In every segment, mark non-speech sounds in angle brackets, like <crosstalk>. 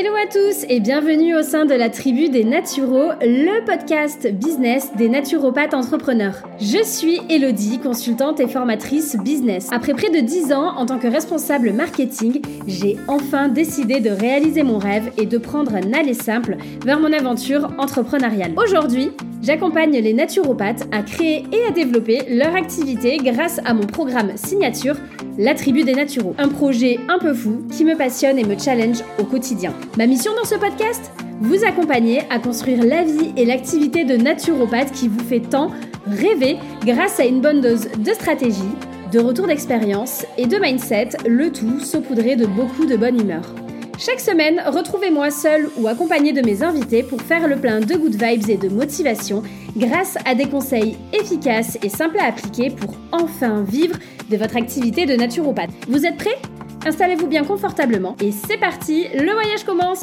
Ele Hello à tous et bienvenue au sein de la tribu des Naturaux, le podcast business des naturopathes entrepreneurs. Je suis Elodie, consultante et formatrice business. Après près de 10 ans en tant que responsable marketing, j'ai enfin décidé de réaliser mon rêve et de prendre un aller simple vers mon aventure entrepreneuriale. Aujourd'hui, J'accompagne les naturopathes à créer et à développer leur activité grâce à mon programme signature, La Tribu des Naturaux. Un projet un peu fou qui me passionne et me challenge au quotidien. Mission dans ce podcast Vous accompagner à construire la vie et l'activité de naturopathe qui vous fait tant rêver grâce à une bonne dose de stratégie, de retour d'expérience et de mindset, le tout saupoudré de beaucoup de bonne humeur. Chaque semaine, retrouvez-moi seul ou accompagné de mes invités pour faire le plein de good vibes et de motivation grâce à des conseils efficaces et simples à appliquer pour enfin vivre de votre activité de naturopathe. Vous êtes prêts? Installez-vous bien confortablement et c'est parti, le voyage commence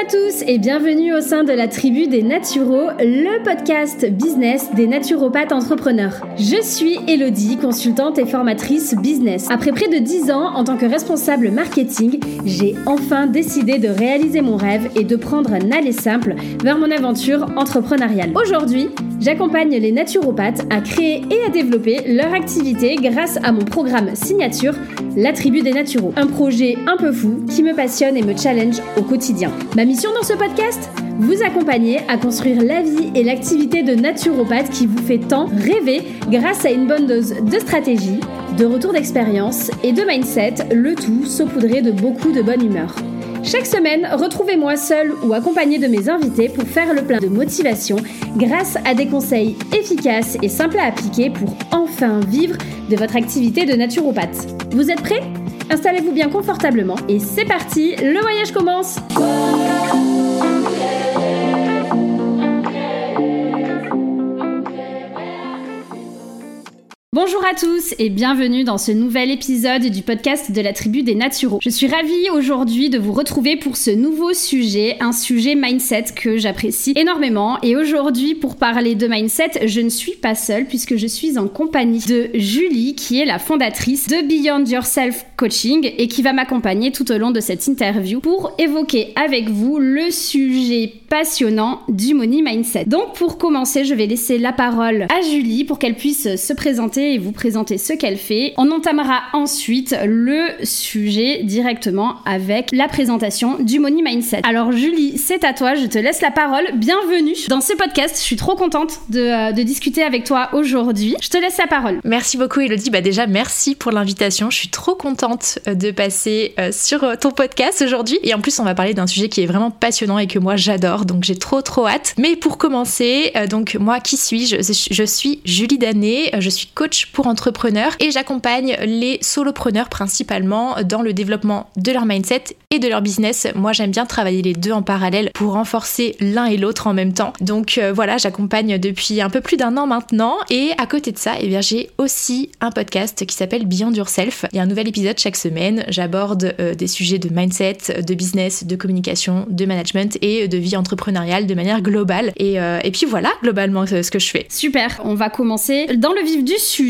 à tous et bienvenue au sein de la tribu des Naturaux, le podcast business des naturopathes entrepreneurs. Je suis Elodie, consultante et formatrice business. Après près de 10 ans en tant que responsable marketing, j'ai enfin décidé de réaliser mon rêve et de prendre un aller simple vers mon aventure entrepreneuriale. Aujourd'hui, j'accompagne les naturopathes à créer et à développer leur activité grâce à mon programme signature, La Tribu des Naturaux. Un projet un peu fou qui me passionne et me challenge au quotidien. Mission dans ce podcast Vous accompagner à construire la vie et l'activité de naturopathe qui vous fait tant rêver grâce à une bonne dose de stratégie, de retour d'expérience et de mindset, le tout saupoudré de beaucoup de bonne humeur. Chaque semaine, retrouvez-moi seul ou accompagné de mes invités pour faire le plein de motivation grâce à des conseils efficaces et simples à appliquer pour enfin vivre de votre activité de naturopathe. Vous êtes prêts? Installez-vous bien confortablement et c'est parti, le voyage commence Bonjour à tous et bienvenue dans ce nouvel épisode du podcast de la tribu des naturaux. Je suis ravie aujourd'hui de vous retrouver pour ce nouveau sujet, un sujet mindset que j'apprécie énormément. Et aujourd'hui, pour parler de mindset, je ne suis pas seule puisque je suis en compagnie de Julie qui est la fondatrice de Beyond Yourself Coaching et qui va m'accompagner tout au long de cette interview pour évoquer avec vous le sujet passionnant du money mindset. Donc pour commencer, je vais laisser la parole à Julie pour qu'elle puisse se présenter et vous présenter ce qu'elle fait. On entamera ensuite le sujet directement avec la présentation du Money Mindset. Alors Julie, c'est à toi, je te laisse la parole. Bienvenue dans ce podcast. Je suis trop contente de, euh, discuter avec toi aujourd'hui. Je te laisse la parole. Merci beaucoup Elodie. Bah déjà merci pour l'invitation. Je suis trop contente euh, de passer euh, sur ton podcast aujourd'hui. Et en plus on va parler d'un sujet qui est vraiment passionnant et que moi j'adore. Donc j'ai trop trop hâte. Mais pour commencer, donc moi qui suis-je? Je suis Julie Danet. Je suis coach pour entrepreneurs et j'accompagne les solopreneurs principalement dans le développement de leur mindset et de leur business. Moi, j'aime bien travailler les deux en parallèle pour renforcer l'un et l'autre en même temps. Donc euh, voilà, j'accompagne depuis un peu plus d'un an maintenant et à côté de ça, eh j'ai aussi un podcast qui s'appelle Beyond Yourself. Il y a un nouvel épisode chaque semaine. J'aborde euh, des sujets de mindset, de business, de communication, de management et de vie entrepreneuriale de manière globale. Et, euh, et puis voilà, globalement, ce que je fais. Super, on va commencer dans le vif du sujet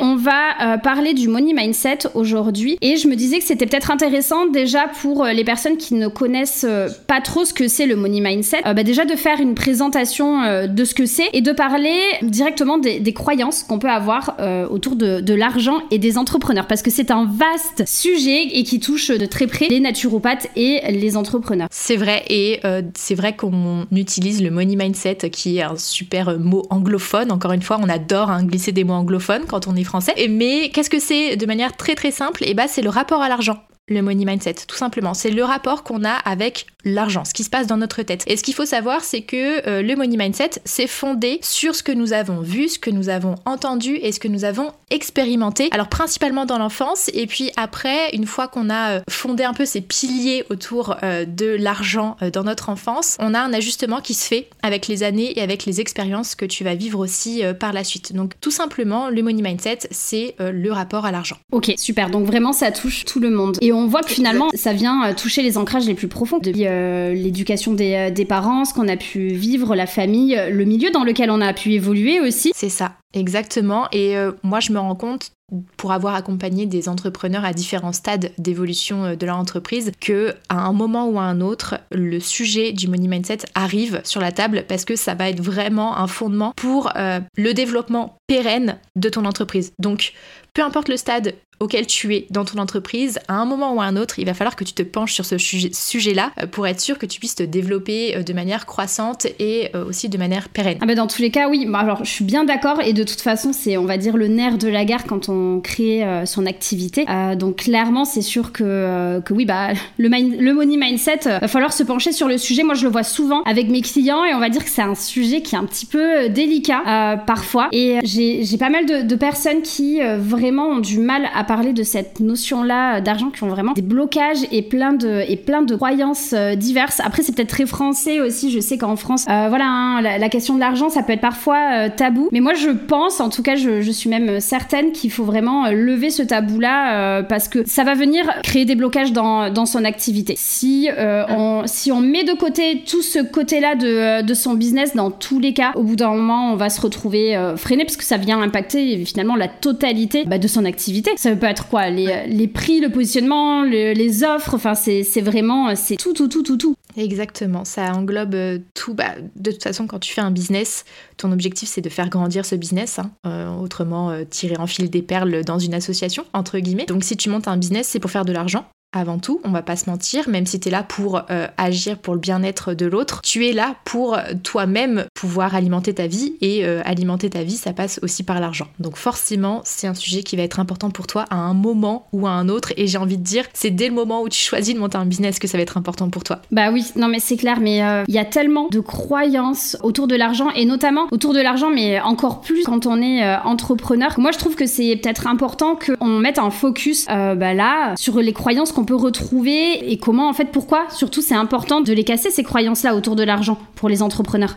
on va euh, parler du money mindset aujourd'hui et je me disais que c'était peut-être intéressant déjà pour euh, les personnes qui ne connaissent euh, pas trop ce que c'est le money mindset, bah déjà de faire une présentation de ce que c'est et de parler directement des, croyances qu'on peut avoir autour de, l'argent et des entrepreneurs parce que c'est un vaste sujet et qui touche de très près les naturopathes et les entrepreneurs. C'est vrai et c'est vrai qu'on utilise le money mindset qui est un super mot anglophone. Encore une fois, on adore hein, glisser des mots anglophones quand on est français. Mais qu'est-ce que c'est de manière très très simple? Et eh bah c'est le rapport à l'argent le money mindset, tout simplement. C'est le rapport qu'on a avec l'argent, ce qui se passe dans notre tête. Et ce qu'il faut savoir, c'est que euh, le money mindset, c'est fondé sur ce que nous avons vu, ce que nous avons entendu et ce que nous avons expérimenté. Alors principalement dans l'enfance, et puis après, une fois qu'on a euh, fondé un peu ces piliers autour euh, de l'argent dans notre enfance, on a un ajustement qui se fait avec les années et avec les expériences que tu vas vivre aussi par la suite. Donc tout simplement, le money mindset, c'est le rapport à l'argent. Ok, super. Donc vraiment, ça touche tout le monde. On voit que finalement, ça vient toucher les ancrages les plus profonds, depuis l'éducation des, des parents, ce qu'on a pu vivre, la famille, le milieu dans lequel on a pu évoluer aussi. C'est ça, exactement. Et moi, je me rends compte pour avoir accompagné des entrepreneurs à différents stades d'évolution euh, de leur entreprise que à un moment ou à un autre le sujet du money mindset arrive sur la table parce que ça va être vraiment un fondement pour euh, le développement pérenne de ton entreprise. Donc peu importe le stade auquel tu es dans ton entreprise, à un moment ou à un autre, il va falloir que tu te penches sur ce sujet-là euh, pour être sûr que tu puisses te développer de manière croissante et aussi de manière pérenne. Ah bah dans tous les cas, oui. Alors, je suis bien d'accord et de toute façon, c'est, on va dire, le nerf de la guerre quand on crée son activité. donc clairement, c'est sûr que, que oui, bah le, money mindset, va falloir se pencher sur le sujet. Moi, je le vois souvent avec mes clients et on va dire que c'est un sujet qui est un petit peu délicat parfois. Et j'ai, pas mal de, personnes qui vraiment ont du mal à parler de cette notion-là d'argent qui ont vraiment des blocages et plein de, et plein de croyances euh, diverses. Après, c'est peut-être très français aussi. Je sais qu'en France, euh, voilà, hein, la, question de l'argent, ça peut être parfois euh, tabou. Mais moi, je pense, en tout cas, je, je suis même certaine qu'il faut vraiment lever ce tabou-là parce que ça va venir créer des blocages dans, dans son activité. Si, on, si on met de côté tout ce côté-là de, de son business, dans tous les cas, au bout d'un moment, on va se retrouver freiné parce que ça vient impacter finalement la totalité bah, de son activité. Ça peut être quoi? Les, les prix, le positionnement, les offres, enfin c'est vraiment, c'est tout, tout, tout, tout, tout. Exactement, ça englobe euh, tout. Bah, de toute façon, quand tu fais un business, ton objectif c'est de faire grandir ce business, hein. euh, autrement euh, tirer en fil des perles dans une association, entre guillemets. Donc si tu montes un business, c'est pour faire de l'argent avant tout, on va pas se mentir, même si tu es là pour euh, agir pour le bien-être de l'autre, tu es là pour euh, toi-même pouvoir alimenter ta vie et euh, alimenter ta vie, ça passe aussi par l'argent. Donc forcément, c'est un sujet qui va être important pour toi à un moment ou à un autre et j'ai envie de dire, c'est dès le moment où tu choisis de monter un business que ça va être important pour toi. Bah oui, non mais c'est clair, mais il y a tellement de croyances autour de l'argent et notamment autour de l'argent, mais encore plus quand on est entrepreneur. Moi, je trouve que c'est peut-être important qu'on mette un focus bah là sur les croyances qu'on peut retrouver et comment, en fait, pourquoi surtout c'est important de les casser, ces croyances-là autour de l'argent pour les entrepreneurs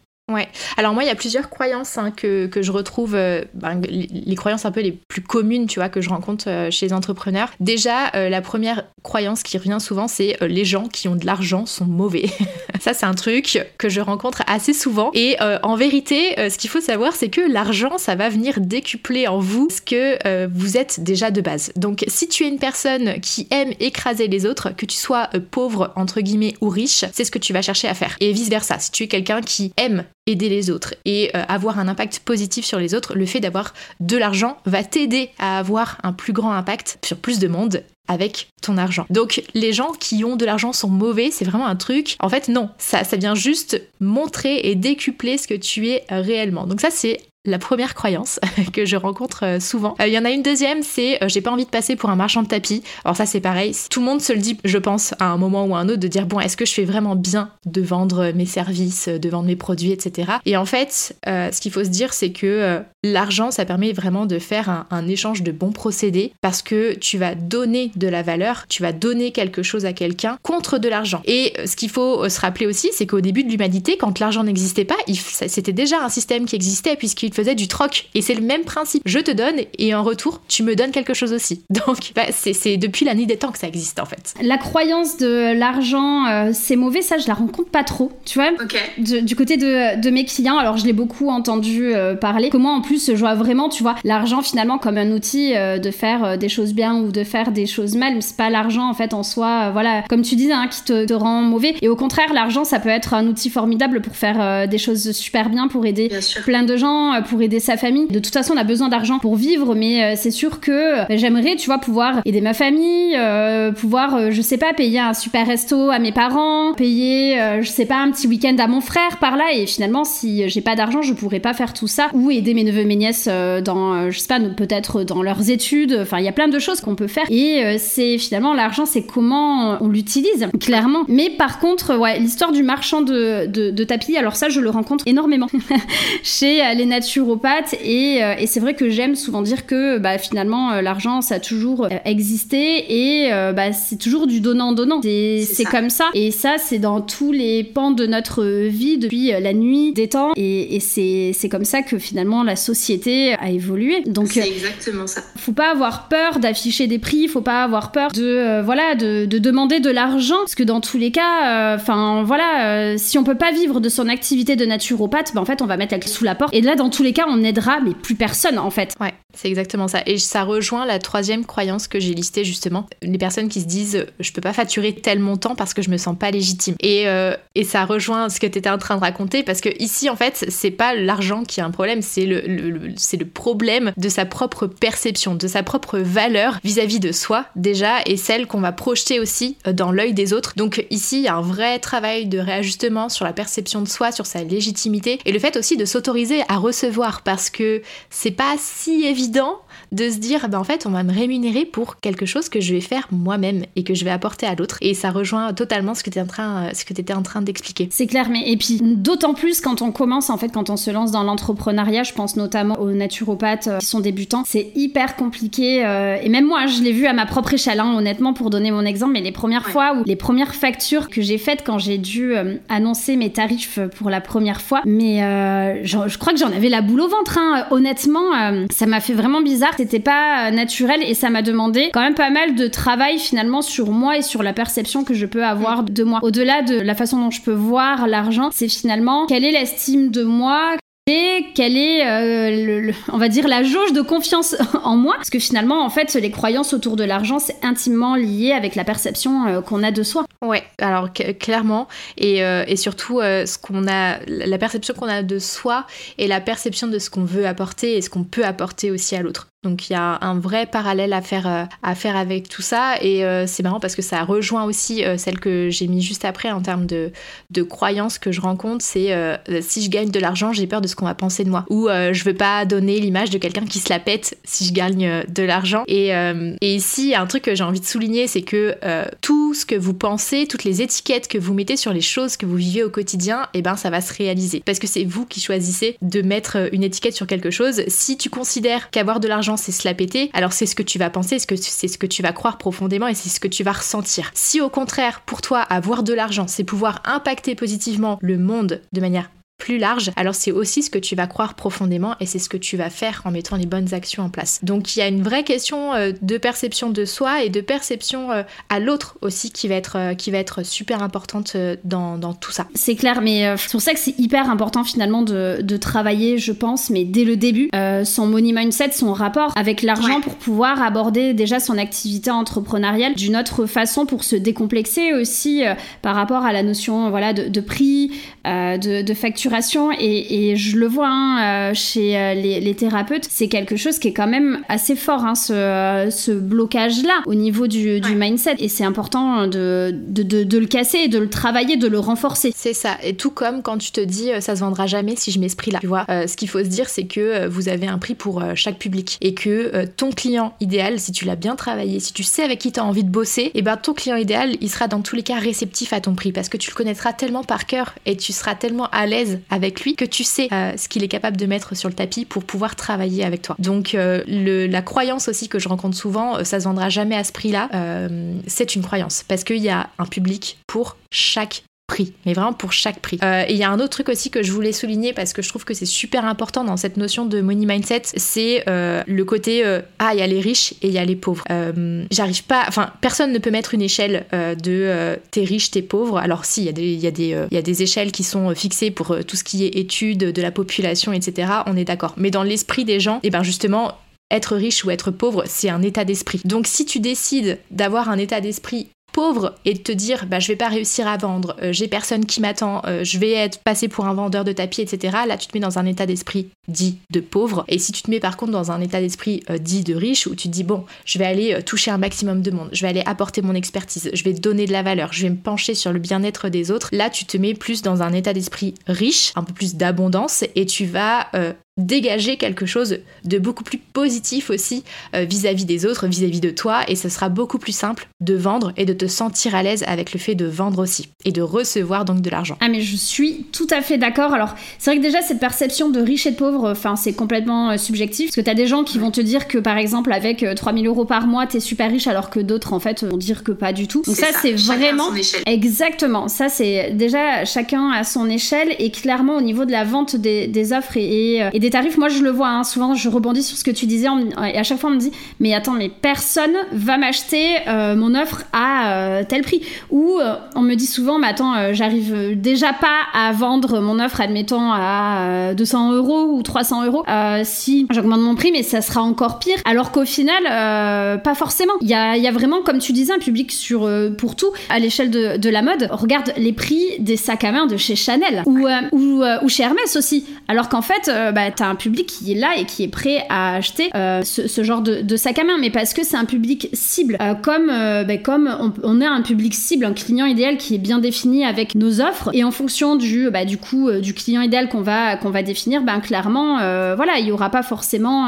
Alors moi, il y a plusieurs croyances hein, que, que, je retrouve, euh, ben, les, croyances un peu les plus communes, tu vois, que je rencontre euh, chez les entrepreneurs. Déjà, euh, la première croyance qui revient souvent, c'est les gens qui ont de l'argent sont mauvais. <laughs> Ça, c'est un truc que je rencontre assez souvent. Et en vérité, ce qu'il faut savoir, c'est que l'argent, ça va venir décupler en vous ce que vous êtes déjà de base. Donc, si tu es une personne qui aime écraser les autres, que tu sois pauvre, entre guillemets, ou riche, c'est ce que tu vas chercher à faire. Et vice-versa, si tu es quelqu'un qui aime aider les autres et euh, avoir un impact positif sur les autres, le fait d'avoir de l'argent va t'aider à avoir un plus grand impact sur plus de monde avec ton argent. Donc les gens qui ont de l'argent sont mauvais, c'est vraiment un truc. En fait non, ça ça vient juste montrer et décupler ce que tu es réellement. Donc ça c'est la première croyance <laughs> que je rencontre euh, souvent. Euh, il y en a une deuxième, c'est euh, j'ai pas envie de passer pour un marchand de tapis. Alors ça c'est pareil, tout le monde se le dit, je pense, à un moment ou à un autre, de dire bon, est-ce que je fais vraiment bien de vendre mes services, de vendre mes produits, etc. Et en fait, ce qu'il faut se dire, c'est que l'argent, ça permet vraiment de faire un, échange de bons procédés parce que tu vas donner de la valeur, tu vas donner quelque chose à quelqu'un contre de l'argent. Et ce qu'il faut se rappeler aussi, c'est qu'au début de l'humanité, quand l'argent n'existait pas, c'était déjà un système qui existait puisqu'il faisait du troc. Et c'est le même principe. Je te donne et en retour, tu me donnes quelque chose aussi. <laughs> Donc, bah, c'est depuis la nuit des temps que ça existe en fait. La croyance de l'argent, euh, c'est mauvais, ça, je la rencontre pas trop. Tu vois Du côté de, de, mes clients, alors je l'ai beaucoup entendu euh, parler. Comment en plus, je vois vraiment, tu vois, l'argent finalement comme un outil euh, de faire des choses bien ou de faire des choses mal. Mais c'est pas l'argent en fait en soi, voilà, comme tu disais, hein, qui te, te, rend mauvais. Et au contraire, l'argent, ça peut être un outil formidable pour faire des choses super bien, pour aider plein de gens, pour aider sa famille. De toute façon, on a besoin d'argent pour vivre, mais euh, c'est sûr que euh, j'aimerais, tu vois, pouvoir aider ma famille, euh, pouvoir, je sais pas, payer un super resto à mes parents, payer, je sais pas, un petit week-end à mon frère par là. Et finalement, si j'ai pas d'argent, je pourrais pas faire tout ça. Ou aider mes neveux, mes nièces dans, je sais pas, peut-être dans leurs études. Enfin, il y a plein de choses qu'on peut faire. Et c'est finalement l'argent, c'est comment on l'utilise, clairement. Mais par contre, ouais, l'histoire du marchand de, de, de tapis, alors ça, je le rencontre énormément <laughs> chez les natures naturopathe et, euh, et c'est vrai que j'aime souvent dire que bah, finalement euh, l'argent ça a toujours euh, existé et bah, c'est toujours du donnant-donnant. C'est comme ça et ça c'est dans tous les pans de notre vie depuis la nuit des temps et, et c'est comme ça que finalement la société a évolué. Donc c'est exactement ça. Faut pas avoir peur d'afficher des prix, faut pas avoir peur de voilà de, demander de l'argent parce que dans tous les cas, enfin voilà, si on peut pas vivre de son activité de naturopathe, ben, en fait on va mettre la clé sous la porte. Et là dans tous les cas on aidera mais plus personne en fait. Ouais, c'est exactement ça. Et ça rejoint la troisième croyance que j'ai listée justement, les personnes qui se disent je peux pas facturer tel montant parce que je me sens pas légitime. Et, et ça rejoint ce que tu étais en train de raconter parce que ici en fait c'est pas l'argent qui est un problème, c'est le, c'est le problème de sa propre perception, de sa propre valeur vis-à-vis de soi déjà et celle qu'on va projeter aussi euh, dans l'œil des autres. Donc ici, il y a un vrai travail de réajustement sur la perception de soi, sur sa légitimité et le fait aussi de s'autoriser à recevoir parce que c'est pas si évident de se dire ben en fait on va me rémunérer pour quelque chose que je vais faire moi-même et que je vais apporter à l'autre et ça rejoint totalement ce que tu en train euh, ce que étais en train d'expliquer. C'est clair mais et puis d'autant plus quand on commence en fait quand on se lance dans l'entrepreneuriat, je pense notamment aux naturopathes euh, qui sont débutants, c'est hyper compliqué euh, et même moi je l'ai vu à ma propre échelle hein, honnêtement pour donner mon exemple mais les premières fois ou les premières factures que j'ai faites quand j'ai dû annoncer mes tarifs pour la première fois mais je, crois que j'en avais la boule au ventre hein. honnêtement ça m'a fait vraiment bizarre c'était pas euh, naturel et ça m'a demandé quand même pas mal de travail finalement sur moi et sur la perception que je peux avoir de moi. Au-delà de la façon dont je peux voir l'argent, c'est finalement quelle est l'estime de moi, et quelle est, euh, on va dire, la jauge de confiance <laughs> en moi? Parce que finalement, en fait, les croyances autour de l'argent, c'est intimement lié avec la perception euh, qu'on a de soi. Ouais, alors clairement, et, et surtout, ce qu'on a, la perception qu'on a de soi et la perception de ce qu'on veut apporter et ce qu'on peut apporter aussi à l'autre. Donc il y a un vrai parallèle à faire, euh, à faire avec tout ça. Et euh, c'est marrant parce que ça rejoint aussi euh, celle que j'ai mis juste après en termes de, de croyances que je rencontre, c'est si je gagne de l'argent j'ai peur de ce qu'on va penser de moi. Ou je veux pas donner l'image de quelqu'un qui se la pète si je gagne de l'argent. Et, et, ici un truc que j'ai envie de souligner c'est que tout ce que vous pensez, toutes les étiquettes que vous mettez sur les choses que vous vivez au quotidien, et eh ben ça va se réaliser. Parce que c'est vous qui choisissez de mettre une étiquette sur quelque chose. Si tu considères qu'avoir de l'argent c'est se la péter, alors c'est ce que tu vas penser, c'est ce que tu vas croire profondément et c'est ce que tu vas ressentir. Si au contraire, pour toi, avoir de l'argent, c'est pouvoir impacter positivement le monde de manière plus large, alors c'est aussi ce que tu vas croire profondément et c'est ce que tu vas faire en mettant les bonnes actions en place. Donc il y a une vraie question euh, de perception de soi et de perception euh, à l'autre aussi qui va être, euh, qui va être super importante dans, dans tout ça. C'est clair, mais c'est pour ça que c'est hyper important finalement de, de, travailler, je pense, mais dès le début, son money mindset, son rapport avec l'argent pour pouvoir aborder déjà son activité entrepreneuriale d'une autre façon pour se décomplexer aussi par rapport à la notion voilà, de, de prix, de, de facture et, je le vois hein, euh, chez euh, les, thérapeutes, c'est quelque chose qui est quand même assez fort, hein, ce, blocage-là au niveau du, mindset. Et c'est important de, de, le casser, de le travailler, de le renforcer. C'est ça. Et tout comme quand tu te dis euh, ça se vendra jamais si je mets ce prix-là. Tu vois, ce qu'il faut se dire, c'est que vous avez un prix pour chaque public et que ton client idéal, si tu l'as bien travaillé, si tu sais avec qui tu as envie de bosser, et eh ben ton client idéal, il sera dans tous les cas réceptif à ton prix parce que tu le connaîtras tellement par cœur et tu seras tellement à l'aise avec lui que tu sais euh, ce qu'il est capable de mettre sur le tapis pour pouvoir travailler avec toi. Donc euh, la croyance aussi que je rencontre souvent, euh, ça se vendra jamais à ce prix-là, c'est une croyance parce qu'il y a un public pour chaque mais vraiment pour chaque prix. Euh, et il y a un autre truc aussi que je voulais souligner parce que je trouve que c'est super important dans cette notion de money mindset, c'est euh, le côté euh, ah il y a les riches et il y a les pauvres. J'arrive pas, enfin personne ne peut mettre une échelle de t'es riche, t'es pauvre. Alors si il y, a des, y, a y a des échelles qui sont fixées pour tout ce qui est études de la population, etc. On est d'accord. Mais dans l'esprit des gens, et eh ben justement être riche ou être pauvre, c'est un état d'esprit. Donc si tu décides d'avoir un état d'esprit pauvre et de te dire bah je vais pas réussir à vendre, euh, j'ai personne qui m'attend, euh, je vais être passé pour un vendeur de tapis, etc. Là tu te mets dans un état d'esprit dit de pauvre. Et si tu te mets par contre dans un état d'esprit euh, dit de riche où tu te dis bon je vais aller toucher un maximum de monde, je vais aller apporter mon expertise, je vais donner de la valeur, je vais me pencher sur le bien-être des autres, là tu te mets plus dans un état d'esprit riche, un peu plus d'abondance et tu vas dégager quelque chose de beaucoup plus positif aussi euh, vis-à-vis des autres, vis-à-vis de toi, et ce sera beaucoup plus simple de vendre et de te sentir à l'aise avec le fait de vendre aussi et de recevoir donc de l'argent. Ah mais je suis tout à fait d'accord. Alors c'est vrai que déjà cette perception de riche et de pauvre, enfin c'est complètement euh, subjectif parce que t'as des gens qui vont te dire que par exemple avec 3000 euh, euros par mois t'es super riche alors que d'autres en fait vont dire que pas du tout. Donc ça, c'est vraiment exactement. Ça c'est déjà chacun à son échelle et clairement au niveau de la vente des, offres et, et des tarifs, moi je le vois, hein, souvent je rebondis sur ce que tu disais et à chaque fois on me dit mais attends mais personne va m'acheter mon offre à tel prix. Ou on me dit souvent mais attends j'arrive déjà pas à vendre mon offre admettons à 200 euros ou 300 euros si j'augmente mon prix mais ça sera encore pire. Alors qu'au final pas forcément. Il y a, vraiment comme tu disais un public sur pour tout à l'échelle de, la mode. Regarde les prix des sacs à main de chez Chanel ou, euh, euh, chez Hermès aussi. Alors qu'en fait, euh, bah, t'as un public qui est là et qui est prêt à acheter ce, ce, genre de, de, sac à main, mais parce que c'est un public cible. comme bah, comme on, on, a un public cible, un client idéal qui est bien défini avec nos offres, et en fonction du, bah, du coup du client idéal qu'on va, qu'on va définir, ben clairement, voilà, il y aura pas forcément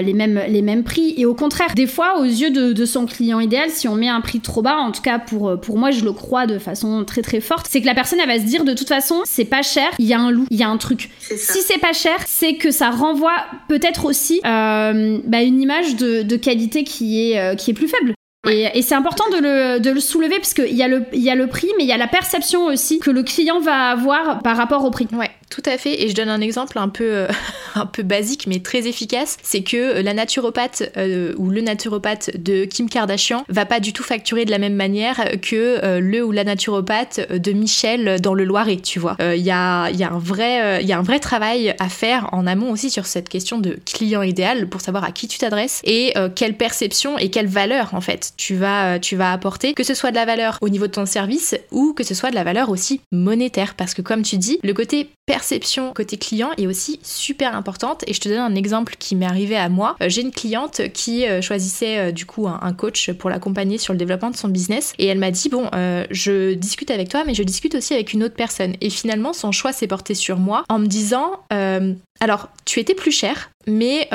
les, mêmes, les mêmes prix. Et au contraire, des fois, aux yeux de, de, son client idéal, si on met un prix trop bas, en tout cas pour, pour moi, je le crois de façon très très forte, c'est que la personne elle va se dire de toute façon c'est pas cher, il y a un loup, il y a un truc. Si c'est pas cher, c'est que ça renvoie peut-être aussi euh, bah, une image de, qualité qui est, euh, qui est plus faible. Et, c'est important de le, de le soulever parce qu'il y, a le, y a le prix, mais il y a la perception aussi que le client va avoir par rapport au prix. Ouais, tout à fait. Et je donne un exemple un peu, euh, <laughs> un peu basique, mais très efficace. C'est que la naturopathe euh, ou le naturopathe de Kim Kardashian va pas du tout facturer de la même manière que euh, le ou la naturopathe de Michel dans le Loiret, tu vois. Il y a, y, a un vrai, y a un vrai travail à faire en amont aussi sur cette question de client idéal pour savoir à qui tu t'adresses et quelle perception et quelle valeur en fait tu vas, euh, tu vas apporter, que ce soit de la valeur au niveau de ton service ou que ce soit de la valeur aussi monétaire. Parce que comme tu dis, le côté perception côté client est aussi super importante. Et je te donne un exemple qui m'est arrivé à moi. Euh, j'ai une cliente qui euh, choisissait du coup un, coach pour l'accompagner sur le développement de son business. Et elle m'a dit, bon, je discute avec toi, mais je discute aussi avec une autre personne. Et finalement, son choix s'est porté sur moi en me disant, alors, tu étais plus cher, mais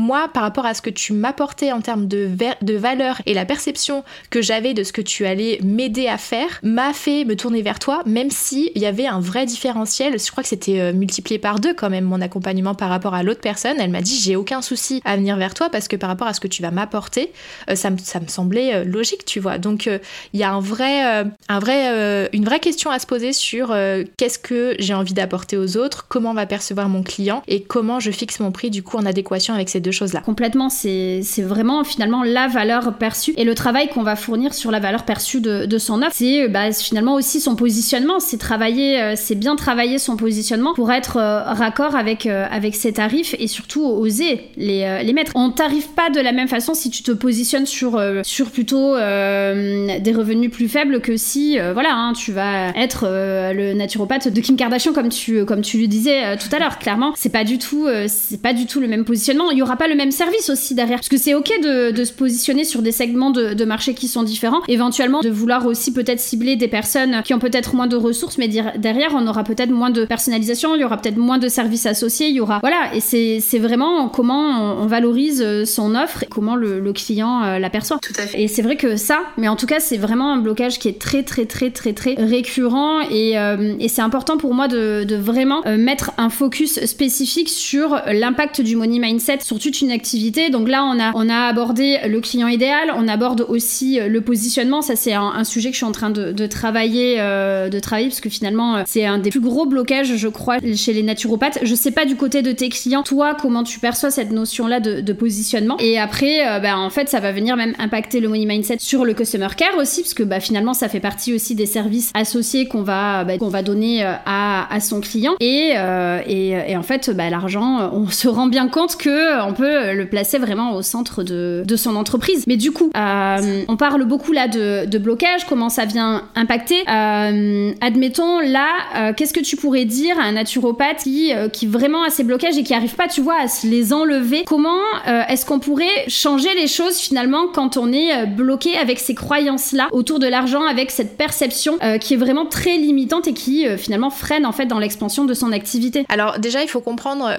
moi, par rapport à ce que tu m'apportais en termes de, de valeur et la perception que j'avais de ce que tu allais m'aider à faire, m'a fait me tourner vers toi, même s'il y avait un vrai différentiel. Je crois que c'était euh, multiplié par deux quand même mon accompagnement par rapport à l'autre personne. Elle m'a dit j'ai aucun souci à venir vers toi parce que par rapport à ce que tu vas m'apporter, euh, ça, me, ça me semblait euh, logique, tu vois. Donc il y a un vrai, un vrai, une vraie question à se poser sur qu'est-ce que j'ai envie d'apporter aux autres, comment va percevoir mon client et comment je fixe mon prix du coup en adéquation avec ces deux choses-là. Complètement, c'est vraiment finalement la valeur perçue et le travail qu'on va fournir sur la valeur perçue de, de son offre, c'est bah, finalement aussi son positionnement, c'est travailler, euh, c'est bien travailler son positionnement pour être euh, raccord avec, euh, avec ses tarifs et surtout oser les, les mettre. On t'arrive pas de la même façon si tu te positionnes sur, sur plutôt des revenus plus faibles que si, voilà, hein, tu vas être le naturopathe de Kim Kardashian comme tu, comme tu le disais tout à l'heure. Clairement, c'est pas du tout, c'est pas du tout le même positionnement. Il y aura pas le même service aussi derrière. Parce que c'est ok de, de, se positionner sur des segments de, de, marché qui sont différents. Éventuellement, de vouloir aussi peut-être cibler des personnes qui ont peut-être moins de ressources, mais derrière, on aura peut-être moins de personnalisation, il y aura peut-être moins de services associés, il y aura. Voilà, et c'est vraiment comment on, valorise euh, son offre et comment le, le client euh, l'aperçoit. Tout à fait. Et c'est vrai que ça, mais en tout cas, c'est vraiment un blocage qui est très, très, très, très, très récurrent et, euh, et c'est important pour moi de, de vraiment mettre un focus spécifique sur l'impact du money mindset sur une activité. Donc là, on a, on a abordé le client idéal, on aborde aussi euh, le positionnement. Ça, c'est un, sujet que je suis en train de, travailler, euh, de travailler parce que finalement, euh, c'est un des plus gros blocages, je crois, chez les naturopathes. Je sais pas du côté de tes clients, toi, comment tu perçois cette notion-là de, positionnement? Et après, bah, en fait, ça va venir même impacter le money mindset sur le customer care aussi, parce que bah, finalement, ça fait partie aussi des services associés qu'on va, bah, qu'on va donner à, à, son client. Et, et, en fait, bah, l'argent, on se rend bien compte que peut le placer vraiment au centre de, son entreprise. Mais du coup, euh, on parle beaucoup là de, blocage, comment ça vient impacter. Euh, admettons là, euh, qu'est-ce que tu pourrais dire à un naturopathe qui, vraiment a ces blocages et qui arrive pas, tu vois, à se les enlever? Comment est-ce qu'on pourrait changer les choses finalement quand on est bloqué avec ces croyances-là autour de l'argent, avec cette perception qui est vraiment très limitante et qui finalement freine en fait dans l'expansion de son activité? Alors déjà, il faut comprendre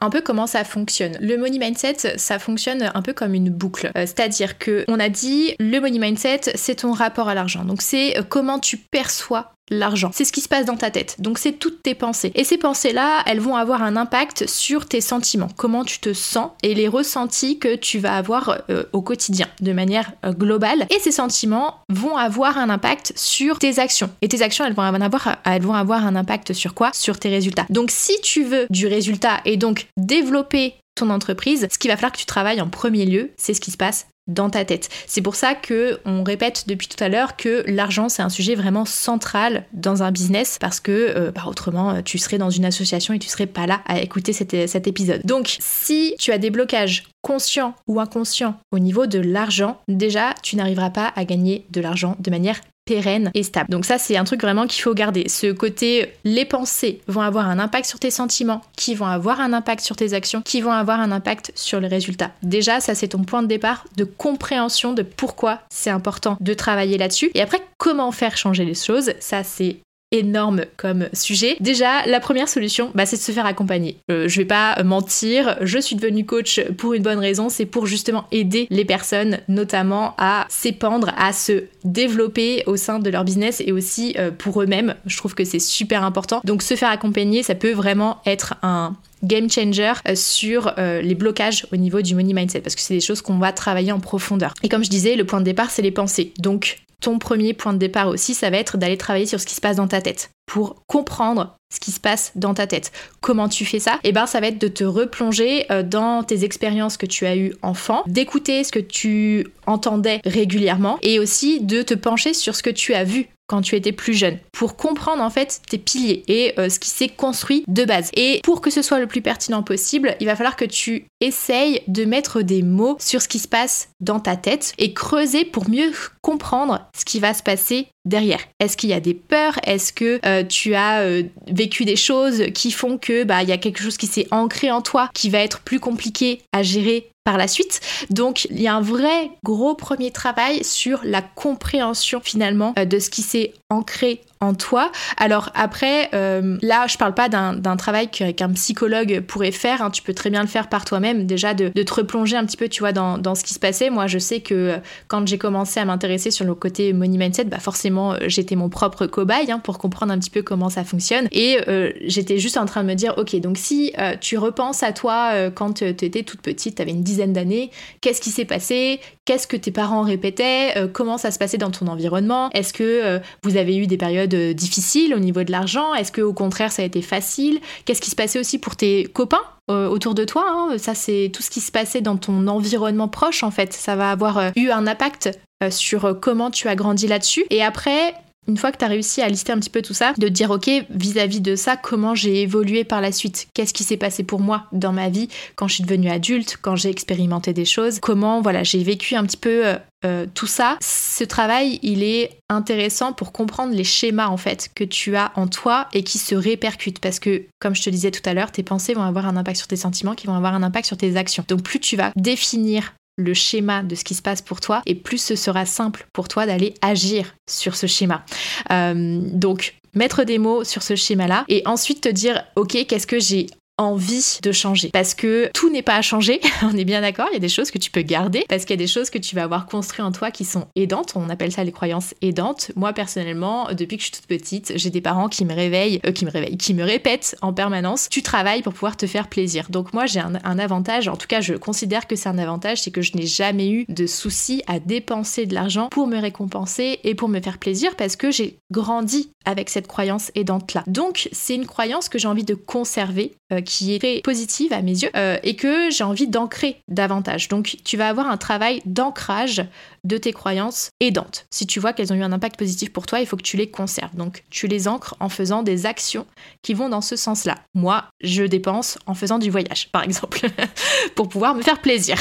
un peu comment ça fonctionne. Le money mindset, ça fonctionne un peu comme une boucle. Euh, c'est-à-dire que on a dit le money mindset, c'est ton rapport à l'argent. Donc c'est comment tu perçois l'argent. C'est ce qui se passe dans ta tête. Donc c'est toutes tes pensées. Et ces pensées-là, elles vont avoir un impact sur tes sentiments, comment tu te sens et les ressentis que tu vas avoir euh, au quotidien de manière euh, globale. Et ces sentiments vont avoir un impact sur tes actions. Et tes actions, elles vont avoir, elles vont avoir un impact sur quoi? Sur tes résultats. Donc si tu veux du résultat et donc développer ton entreprise, ce qu'il va falloir que tu travailles en premier lieu, c'est ce qui se passe dans ta tête. C'est pour ça que on répète depuis tout à l'heure que l'argent c'est un sujet vraiment central dans un business parce que euh, bah, autrement euh, tu serais dans une association et tu serais pas là à écouter cet, cet épisode. Donc si tu as des blocages conscients ou inconscients au niveau de l'argent, déjà tu n'arriveras pas à gagner de l'argent de manière pérenne et stable. Donc ça, c'est un truc vraiment qu'il faut garder. Ce côté, les pensées vont avoir un impact sur tes sentiments, qui vont avoir un impact sur tes actions, qui vont avoir un impact sur les résultats. Déjà, ça, c'est ton point de départ de compréhension de pourquoi c'est important de travailler là-dessus. Et après, comment faire changer les choses, ça, c'est énorme comme sujet. Déjà, la première solution, bah, c'est de se faire accompagner. Euh, je vais pas mentir, je suis devenue coach pour une bonne raison, c'est pour justement aider les personnes, notamment à s'épandre, à se développer au sein de leur business et aussi euh, pour eux-mêmes. Je trouve que c'est super important. Donc se faire accompagner, ça peut vraiment être un game changer euh, sur les blocages au niveau du money mindset parce que c'est des choses qu'on va travailler en profondeur. Et comme je disais, le point de départ, c'est les pensées. Donc ton premier point de départ aussi, ça va être d'aller travailler sur ce qui se passe dans ta tête pour comprendre ce qui se passe dans ta tête. Comment tu fais ça? Eh ben ça va être de te replonger euh, dans tes expériences que tu as eues enfant, d'écouter ce que tu entendais régulièrement et aussi de te pencher sur ce que tu as vu quand tu étais plus jeune, pour comprendre en fait tes piliers et euh, ce qui s'est construit de base. Et pour que ce soit le plus pertinent possible, il va falloir que tu essayes de mettre des mots sur ce qui se passe dans ta tête et creuser pour mieux comprendre ce qui va se passer derrière. Est-ce qu'il y a des peurs? Est-ce que euh, tu as euh, vécu des choses qui font que bah il y a quelque chose qui s'est ancré en toi qui va être plus compliqué à gérer par la suite? Donc il y a un vrai gros premier travail sur la compréhension finalement euh, de ce qui s'est ancré en toi. Alors après, là, je parle pas d'un travail qu'un psychologue pourrait faire. Hein. Tu peux très bien le faire par toi-même, déjà de, te replonger un petit peu, tu vois, dans, dans, ce qui se passait. Moi, je sais que quand j'ai commencé à m'intéresser sur le côté money mindset, bah forcément, euh, j'étais mon propre cobaye hein, pour comprendre un petit peu comment ça fonctionne. Et j'étais juste en train de me dire, ok, donc si tu repenses à toi quand tu étais toute petite, tu avais une dizaine d'années, qu'est-ce qui s'est passé? Qu'est-ce que tes parents répétaient? Comment ça se passait dans ton environnement? Est-ce que vous avez eu des périodes difficile au niveau de l'argent? Est-ce que au contraire ça a été facile? Qu'est-ce qui se passait aussi pour tes copains? Euh, autour de toi hein? Ça c'est tout ce qui se passait dans ton environnement proche en fait. Ça va avoir euh, eu un impact euh, sur comment tu as grandi là-dessus. Et après, une fois que tu as réussi à lister un petit peu tout ça, de dire ok vis-à-vis de ça, comment j'ai évolué par la suite? Qu'est-ce qui s'est passé pour moi dans ma vie quand je suis devenue adulte, quand j'ai expérimenté des choses? Comment voilà j'ai vécu un petit peu euh, euh, tout ça? Ce travail il est intéressant pour comprendre les schémas en fait que tu as en toi et qui se répercutent. Parce que comme je te disais tout à l'heure, tes pensées vont avoir un impact sur tes sentiments, qui vont avoir un impact sur tes actions. Donc plus tu vas définir le schéma de ce qui se passe pour toi et plus ce sera simple pour toi d'aller agir sur ce schéma. Euh, donc mettre des mots sur ce schéma-là et ensuite te dire ok qu'est-ce que j'ai envie de changer. Parce que tout n'est pas à changer, <laughs> on est bien d'accord, il y a des choses que tu peux garder, parce qu'il y a des choses que tu vas avoir construites en toi qui sont aidantes, on appelle ça les croyances aidantes. Moi personnellement, depuis que je suis toute petite, j'ai des parents qui me réveillent, euh, qui me réveillent, qui me répètent en permanence, tu travailles pour pouvoir te faire plaisir. Donc moi j'ai un, un, avantage, en tout cas je considère que c'est un avantage, c'est que je n'ai jamais eu de souci à dépenser de l'argent pour me récompenser et pour me faire plaisir, parce que j'ai grandi avec cette croyance aidante là. Donc c'est une croyance que j'ai envie de conserver, euh, qui est très positive à mes yeux euh, et que j'ai envie d'ancrer davantage. Donc tu vas avoir un travail d'ancrage de tes croyances aidantes. Si tu vois qu'elles ont eu un impact positif pour toi, il faut que tu les conserves. Donc tu les ancres en faisant des actions qui vont dans ce sens-là. Moi, je dépense en faisant du voyage, par exemple, <laughs> pour pouvoir me faire plaisir.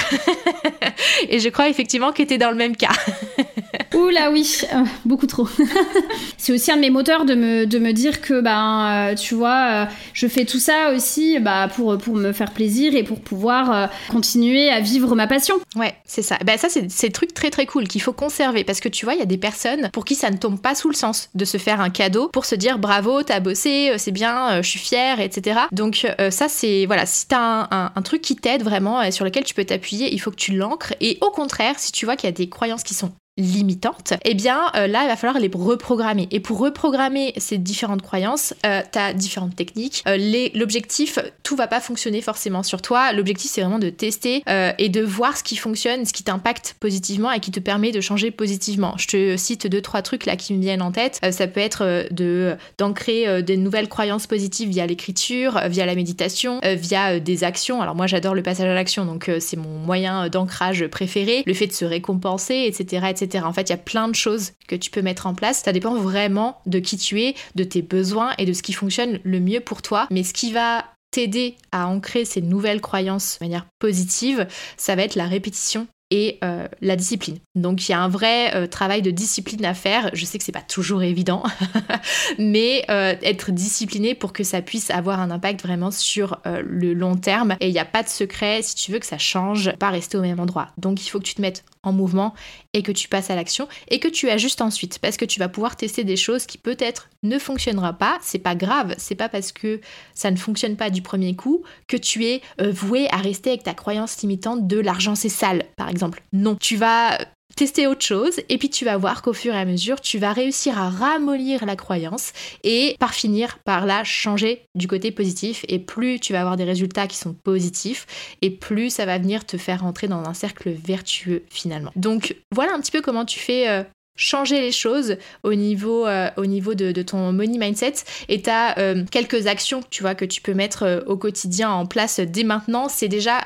<laughs> et je crois effectivement que tu es dans le même cas. <laughs> <laughs> Oula oui, euh, beaucoup trop. <laughs> c'est aussi un de mes moteurs de me, de me dire que ben euh, tu vois, je fais tout ça aussi bah, pour, pour me faire plaisir et pour pouvoir continuer à vivre ma passion. Ouais, c'est ça. Ben ça c'est c'est truc très très cool qu'il faut conserver parce que tu vois, il y a des personnes pour qui ça ne tombe pas sous le sens de se faire un cadeau pour se dire bravo, t'as bossé, c'est bien, je suis fière, etc. Donc ça c'est voilà, si t'as un, un, truc qui t'aide vraiment et sur lequel tu peux t'appuyer, il faut que tu l'ancres et au contraire, si tu vois qu'il y a des croyances qui sont limitantes, eh bien euh, là il va falloir les reprogrammer. Et pour reprogrammer ces différentes croyances, euh, tu as différentes techniques. Euh, l'objectif, tout va pas fonctionner forcément sur toi. L'objectif c'est vraiment de tester et de voir ce qui fonctionne, ce qui t'impacte positivement et qui te permet de changer positivement. Je te cite deux trois trucs là qui me viennent en tête. ça peut être de d'ancrer des nouvelles croyances positives via l'écriture, via la méditation, via des actions. Alors moi j'adore le passage à l'action, donc c'est mon moyen d'ancrage préféré. Le fait de se récompenser, etc., etc. En fait, il y a plein de choses que tu peux mettre en place. Ça dépend vraiment de qui tu es, de tes besoins et de ce qui fonctionne le mieux pour toi. Mais ce qui va t'aider à ancrer ces nouvelles croyances de manière positive, ça va être la répétition et euh, la discipline. Donc il y a un vrai euh, travail de discipline à faire. Je sais que c'est pas toujours évident, <laughs> mais euh, être discipliné pour que ça puisse avoir un impact vraiment sur le long terme. Et il n'y a pas de secret si tu veux que ça change, pas rester au même endroit. Donc il faut que tu te mettes en mouvement et que tu passes à l'action et que tu ajustes ensuite. Parce que tu vas pouvoir tester des choses qui peut-être ne fonctionnera pas, c'est pas grave, c'est pas parce que ça ne fonctionne pas du premier coup que tu es voué à rester avec ta croyance limitante de l'argent c'est sale par exemple. Non, tu vas tester autre chose et puis tu vas voir qu'au fur et à mesure tu vas réussir à ramollir la croyance et par finir par la changer du côté positif et plus tu vas avoir des résultats qui sont positifs et plus ça va venir te faire rentrer dans un cercle vertueux finalement. Donc voilà un petit peu comment tu fais euh, changer les choses au niveau, euh, au niveau de, ton money mindset et tu as euh, quelques actions tu vois que tu peux mettre euh, au quotidien en place dès maintenant c'est déjà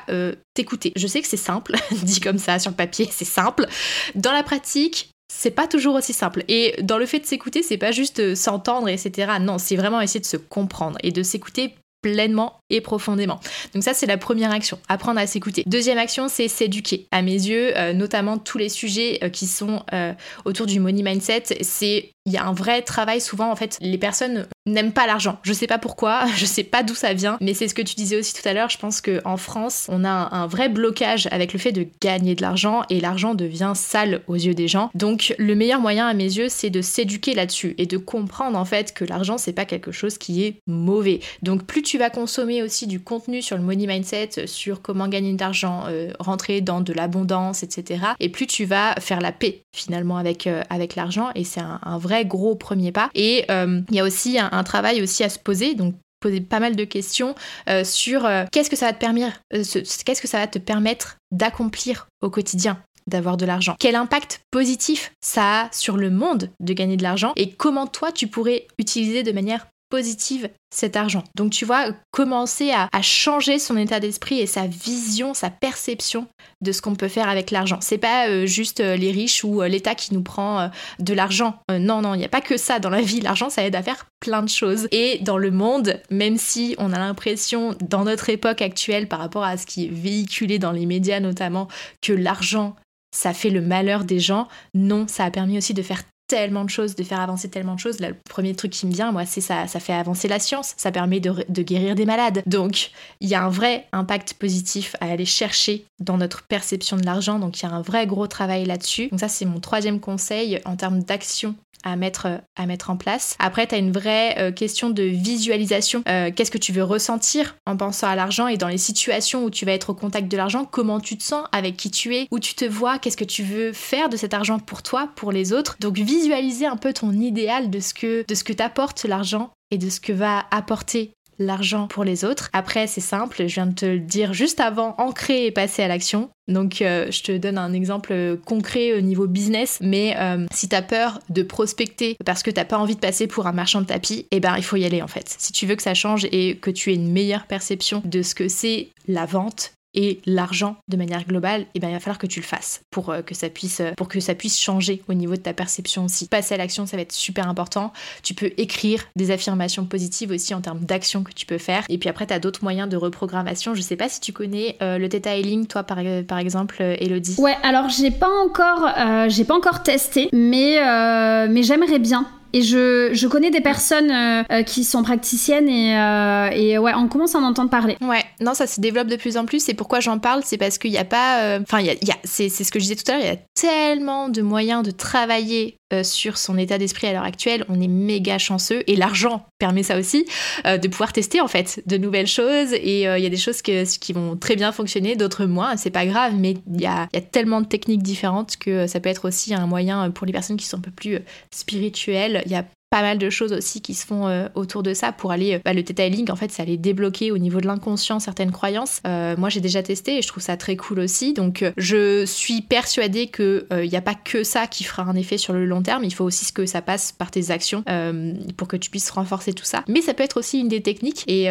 t'écouter je sais que c'est simple <laughs> dit comme ça sur papier c'est simple dans la pratique c'est pas toujours aussi simple. Et dans le fait de s'écouter, c'est pas juste s'entendre, etc. Non, c'est vraiment essayer de se comprendre et de s'écouter pleinement et profondément. Donc ça, c'est la première action, apprendre à s'écouter. Deuxième action, c'est s'éduquer. À mes yeux, euh, notamment tous les sujets euh, qui sont euh, autour du money mindset, c'est il y a un vrai travail. Souvent en fait les personnes n'aiment pas l'argent. Je sais pas pourquoi <laughs> je sais pas d'où ça vient mais c'est ce que tu disais aussi tout à l'heure. Je pense que en France on a un, vrai blocage avec le fait de gagner de l'argent et l'argent devient sale aux yeux des gens. Donc le meilleur moyen à mes yeux c'est de s'éduquer là-dessus et de comprendre en fait que l'argent c'est pas quelque chose qui est mauvais. Donc plus tu vas consommer aussi du contenu sur le money mindset sur comment gagner de l'argent euh, rentrer dans de l'abondance etc et plus tu vas faire la paix finalement avec euh, avec l'argent. Et c'est un vrai gros premier pas. Et euh, il y a aussi un, travail aussi à se poser, donc poser pas mal de questions euh, sur euh, qu'est-ce que ça va te permettre, qu'est-ce que ça va te permettre d'accomplir au quotidien d'avoir de l'argent. Quel impact positif ça a sur le monde de gagner de l'argent et comment toi tu pourrais utiliser de manière positive cet argent. Donc tu vois, commencer à, changer son état d'esprit et sa vision, sa perception de ce qu'on peut faire avec l'argent. C'est pas euh, juste euh, les riches ou euh, l'État qui nous prend de l'argent. non, non, il n'y a pas que ça dans la vie. L'argent, ça aide à faire plein de choses. Et dans le monde, même si on a l'impression, dans notre époque actuelle, par rapport à ce qui est véhiculé dans les médias notamment, que l'argent ça fait le malheur des gens. Non, ça a permis aussi de faire tellement de choses, de faire avancer tellement de choses. le premier truc qui me vient, moi, c'est ça, ça fait avancer la science, ça permet de, de guérir des malades. Donc, il y a un vrai impact positif à aller chercher dans notre perception de l'argent. Donc, il y a un vrai gros travail là-dessus. Donc, ça, c'est mon troisième conseil en termes d'action à mettre, à mettre en place. Après, tu as une vraie euh, question de visualisation. Euh, qu'est-ce que tu veux ressentir en pensant à l'argent et dans les situations où tu vas être au contact de l'argent, comment tu te sens, avec qui tu es, où tu te vois, qu'est-ce que tu veux faire de cet argent pour toi, pour les autres? Donc visualiser un peu ton idéal de ce que, de ce que t'apporte l'argent et de ce que va apporter l'argent pour les autres. Après, c'est simple, je viens de te le dire juste avant, ancrer et passer à l'action. Donc, euh, je te donne un exemple concret au niveau business, mais euh, si tu as peur de prospecter parce que t'as pas envie de passer pour un marchand de tapis, eh ben, il faut y aller en fait. Si tu veux que ça change et que tu aies une meilleure perception de ce que c'est la vente et l'argent de manière globale, eh ben, il va falloir que tu le fasses pour que ça puisse, pour que ça puisse changer au niveau de ta perception aussi. Passer à l'action, ça va être super important. Tu peux écrire des affirmations positives aussi en termes d'action que tu peux faire. Et puis après, tu as d'autres moyens de reprogrammation. Je sais pas si tu connais le Theta Healing, toi par, par exemple, Elodie. Ouais, alors j'ai pas encore, j'ai pas encore testé, mais, mais j'aimerais bien et je, je, connais des personnes euh, euh, qui sont praticiennes et, euh, et, ouais, on commence à en entendre parler. Ouais, non, ça se développe de plus en plus. Et pourquoi j'en parle C'est parce qu'il n'y a pas. Enfin, il y a, a c'est ce que je disais tout à l'heure, il y a tellement de moyens de travailler sur son état d'esprit à l'heure actuelle. On est méga chanceux et l'argent permet ça aussi, de pouvoir tester en fait de nouvelles choses. Et il y a des choses que, qui vont très bien fonctionner, d'autres moins. C'est pas grave, mais il y a, y a, tellement de techniques différentes que ça peut être aussi un moyen pour les personnes qui sont un peu plus spirituelles y a pas mal de choses aussi qui se font euh, autour de ça pour aller euh, bah, le detailing en fait ça allait débloquer au niveau de l'inconscient certaines croyances. Euh, moi j'ai déjà testé et je trouve ça très cool aussi. Donc je suis persuadée que il n'y a pas que ça qui fera un effet sur le long terme. Il faut aussi que ça passe par tes actions pour que tu puisses renforcer tout ça. Mais ça peut être aussi une des techniques et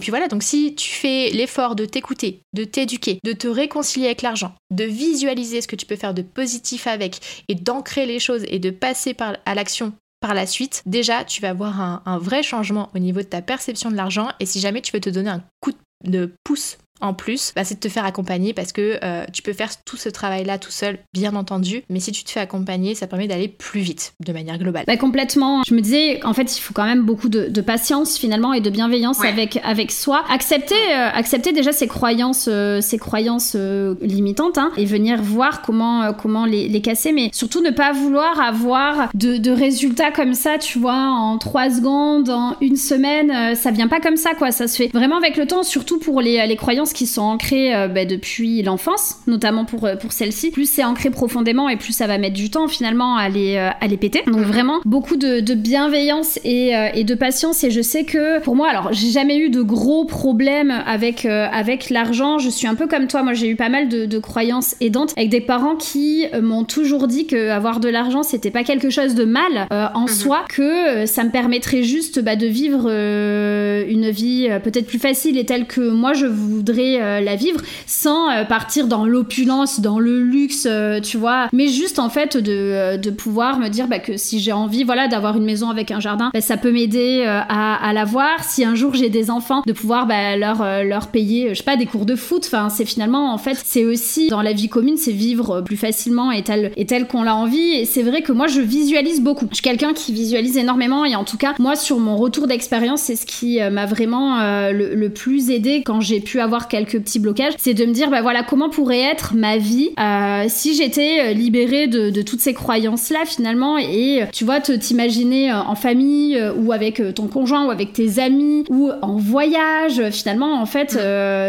puis voilà. Donc si tu fais l'effort de t'écouter de t'éduquer de te réconcilier avec l'argent de visualiser ce que tu peux faire de positif avec et d'ancrer les choses et de passer par à la par la suite, déjà, tu vas voir un, un, vrai changement au niveau de ta perception de l'argent. Et si jamais tu veux te donner un coup de pouce en plus, bah, c'est de te faire accompagner parce que euh, tu peux faire tout ce travail-là tout seul, bien entendu, mais si tu te fais accompagner, ça permet d'aller plus vite de manière globale. Bah, complètement. Je me disais, en fait, il faut quand même beaucoup de, patience finalement et de bienveillance avec, avec soi. Accepter, euh, accepter déjà ses croyances, euh, ses croyances limitantes hein, et venir voir comment, comment les, les, casser, mais surtout ne pas vouloir avoir de, de, résultats comme ça, tu vois, en trois secondes, en une semaine. ça vient pas comme ça, quoi. Ça se fait vraiment avec le temps, surtout pour les, les croyances qui sont ancrées euh, bah, depuis l'enfance, notamment pour, euh, pour celle-ci, plus c'est ancré profondément et plus ça va mettre du temps finalement à les, euh, à les péter. Donc vraiment beaucoup de, de bienveillance et, et, de patience et je sais que pour moi, alors j'ai jamais eu de gros problèmes avec, avec l'argent, je suis un peu comme toi, moi j'ai eu pas mal de, de croyances aidantes avec des parents qui m'ont toujours dit que avoir de l'argent c'était pas quelque chose de mal en mhm. soi, que ça me permettrait juste bah, de vivre une vie peut-être plus facile et telle que moi je voudrais euh, la vivre sans euh, partir dans l'opulence, dans le luxe, euh, tu vois, mais juste en fait de, de pouvoir me dire bah, que si j'ai envie voilà d'avoir une maison avec un jardin, bah, ça peut m'aider à, à l'avoir. Si un jour j'ai des enfants, de pouvoir bah, leur, leur payer, je sais pas, des cours de foot. Enfin, c'est finalement en fait, c'est aussi dans la vie commune, c'est vivre plus facilement et tel, et tel qu'on l'a envie. Et c'est vrai que moi je visualise beaucoup. Je suis quelqu'un qui visualise énormément et en tout cas, moi sur mon retour d'expérience, c'est ce qui m'a vraiment le, le, plus aidé quand j'ai pu avoir quelques petits blocages, c'est de me dire, bah voilà, comment pourrait être ma vie euh, si j'étais euh, libérée de, toutes ces croyances-là finalement, et euh, tu vois, t'imaginer en famille ou avec ton conjoint ou avec tes amis ou en voyage, finalement, en fait,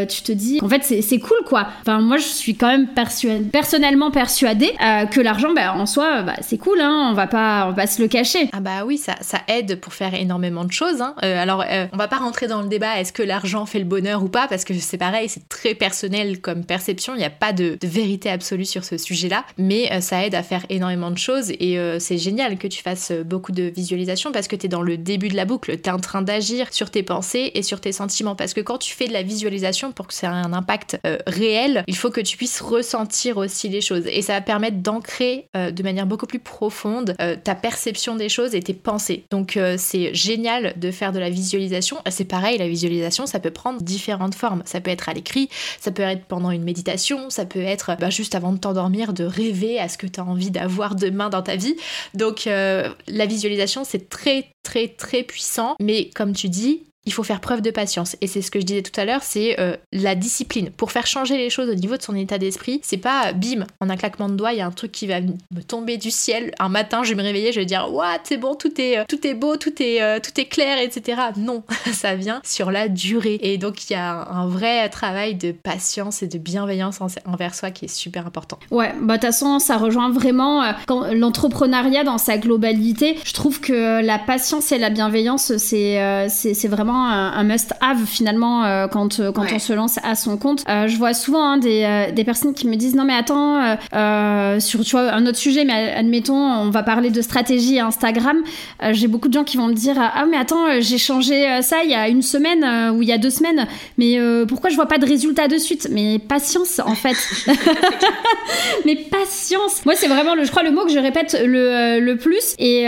tu te dis, en fait, c'est cool quoi. Enfin, moi, je suis quand même persuadée, personnellement persuadée que l'argent, bah, en soi, bah, c'est cool, hein, on va pas, on va se le cacher. Ah bah oui, ça, ça aide pour faire énormément de choses. Hein. alors, on va pas rentrer dans le débat, est-ce que l'argent fait le bonheur ou pas, parce que c'est pareil, c'est très personnel comme perception, il n'y a pas de, vérité absolue sur ce sujet-là, mais euh, ça aide à faire énormément de choses et euh, c'est génial que tu fasses euh, beaucoup de visualisation parce que tu es dans le début de la boucle, tu es en train d'agir sur tes pensées et sur tes sentiments parce que quand tu fais de la visualisation pour que ça ait un impact réel, il faut que tu puisses ressentir aussi les choses et ça va permettre d'ancrer de manière beaucoup plus profonde ta perception des choses et tes pensées. Donc c'est génial de faire de la visualisation. C'est pareil, la visualisation, ça peut prendre différentes formes. Ça peut à l'écrit, ça peut être pendant une méditation, ça peut être bah, juste avant de t'endormir, de rêver à ce que tu as envie d'avoir demain dans ta vie. Donc euh, la visualisation, c'est très très très puissant, mais comme tu dis, il faut faire preuve de patience. Et c'est ce que je disais tout à l'heure, c'est euh, la discipline. Pour faire changer les choses au niveau de son état d'esprit, c'est pas bim, en un claquement de doigts, il y a un truc qui va me tomber du ciel. Un matin, je vais me réveiller, je vais dire, what, c'est bon, tout est, euh, tout est beau, tout est, euh, tout est clair, etc. Non, <laughs> ça vient sur la durée. Et donc, il y a un vrai travail de patience et de bienveillance envers soi qui est super important. Ouais, bah de toute façon, ça rejoint vraiment l'entrepreneuriat dans sa globalité. Je trouve que la patience et la bienveillance, c'est c'est vraiment vraiment un, must-have finalement quand, quand on se lance à son compte. je vois souvent hein, des, des, personnes qui me disent non mais attends, sur tu vois, un autre sujet, mais admettons, on va parler de stratégie Instagram. J'ai beaucoup de gens qui vont me dire ah mais attends, j'ai changé ça il y a une semaine ou il y a deux semaines, mais pourquoi je vois pas de résultats de suite? Mais patience en fait. <laughs> mais patience. Moi c'est vraiment le, je crois le mot que je répète le, le plus et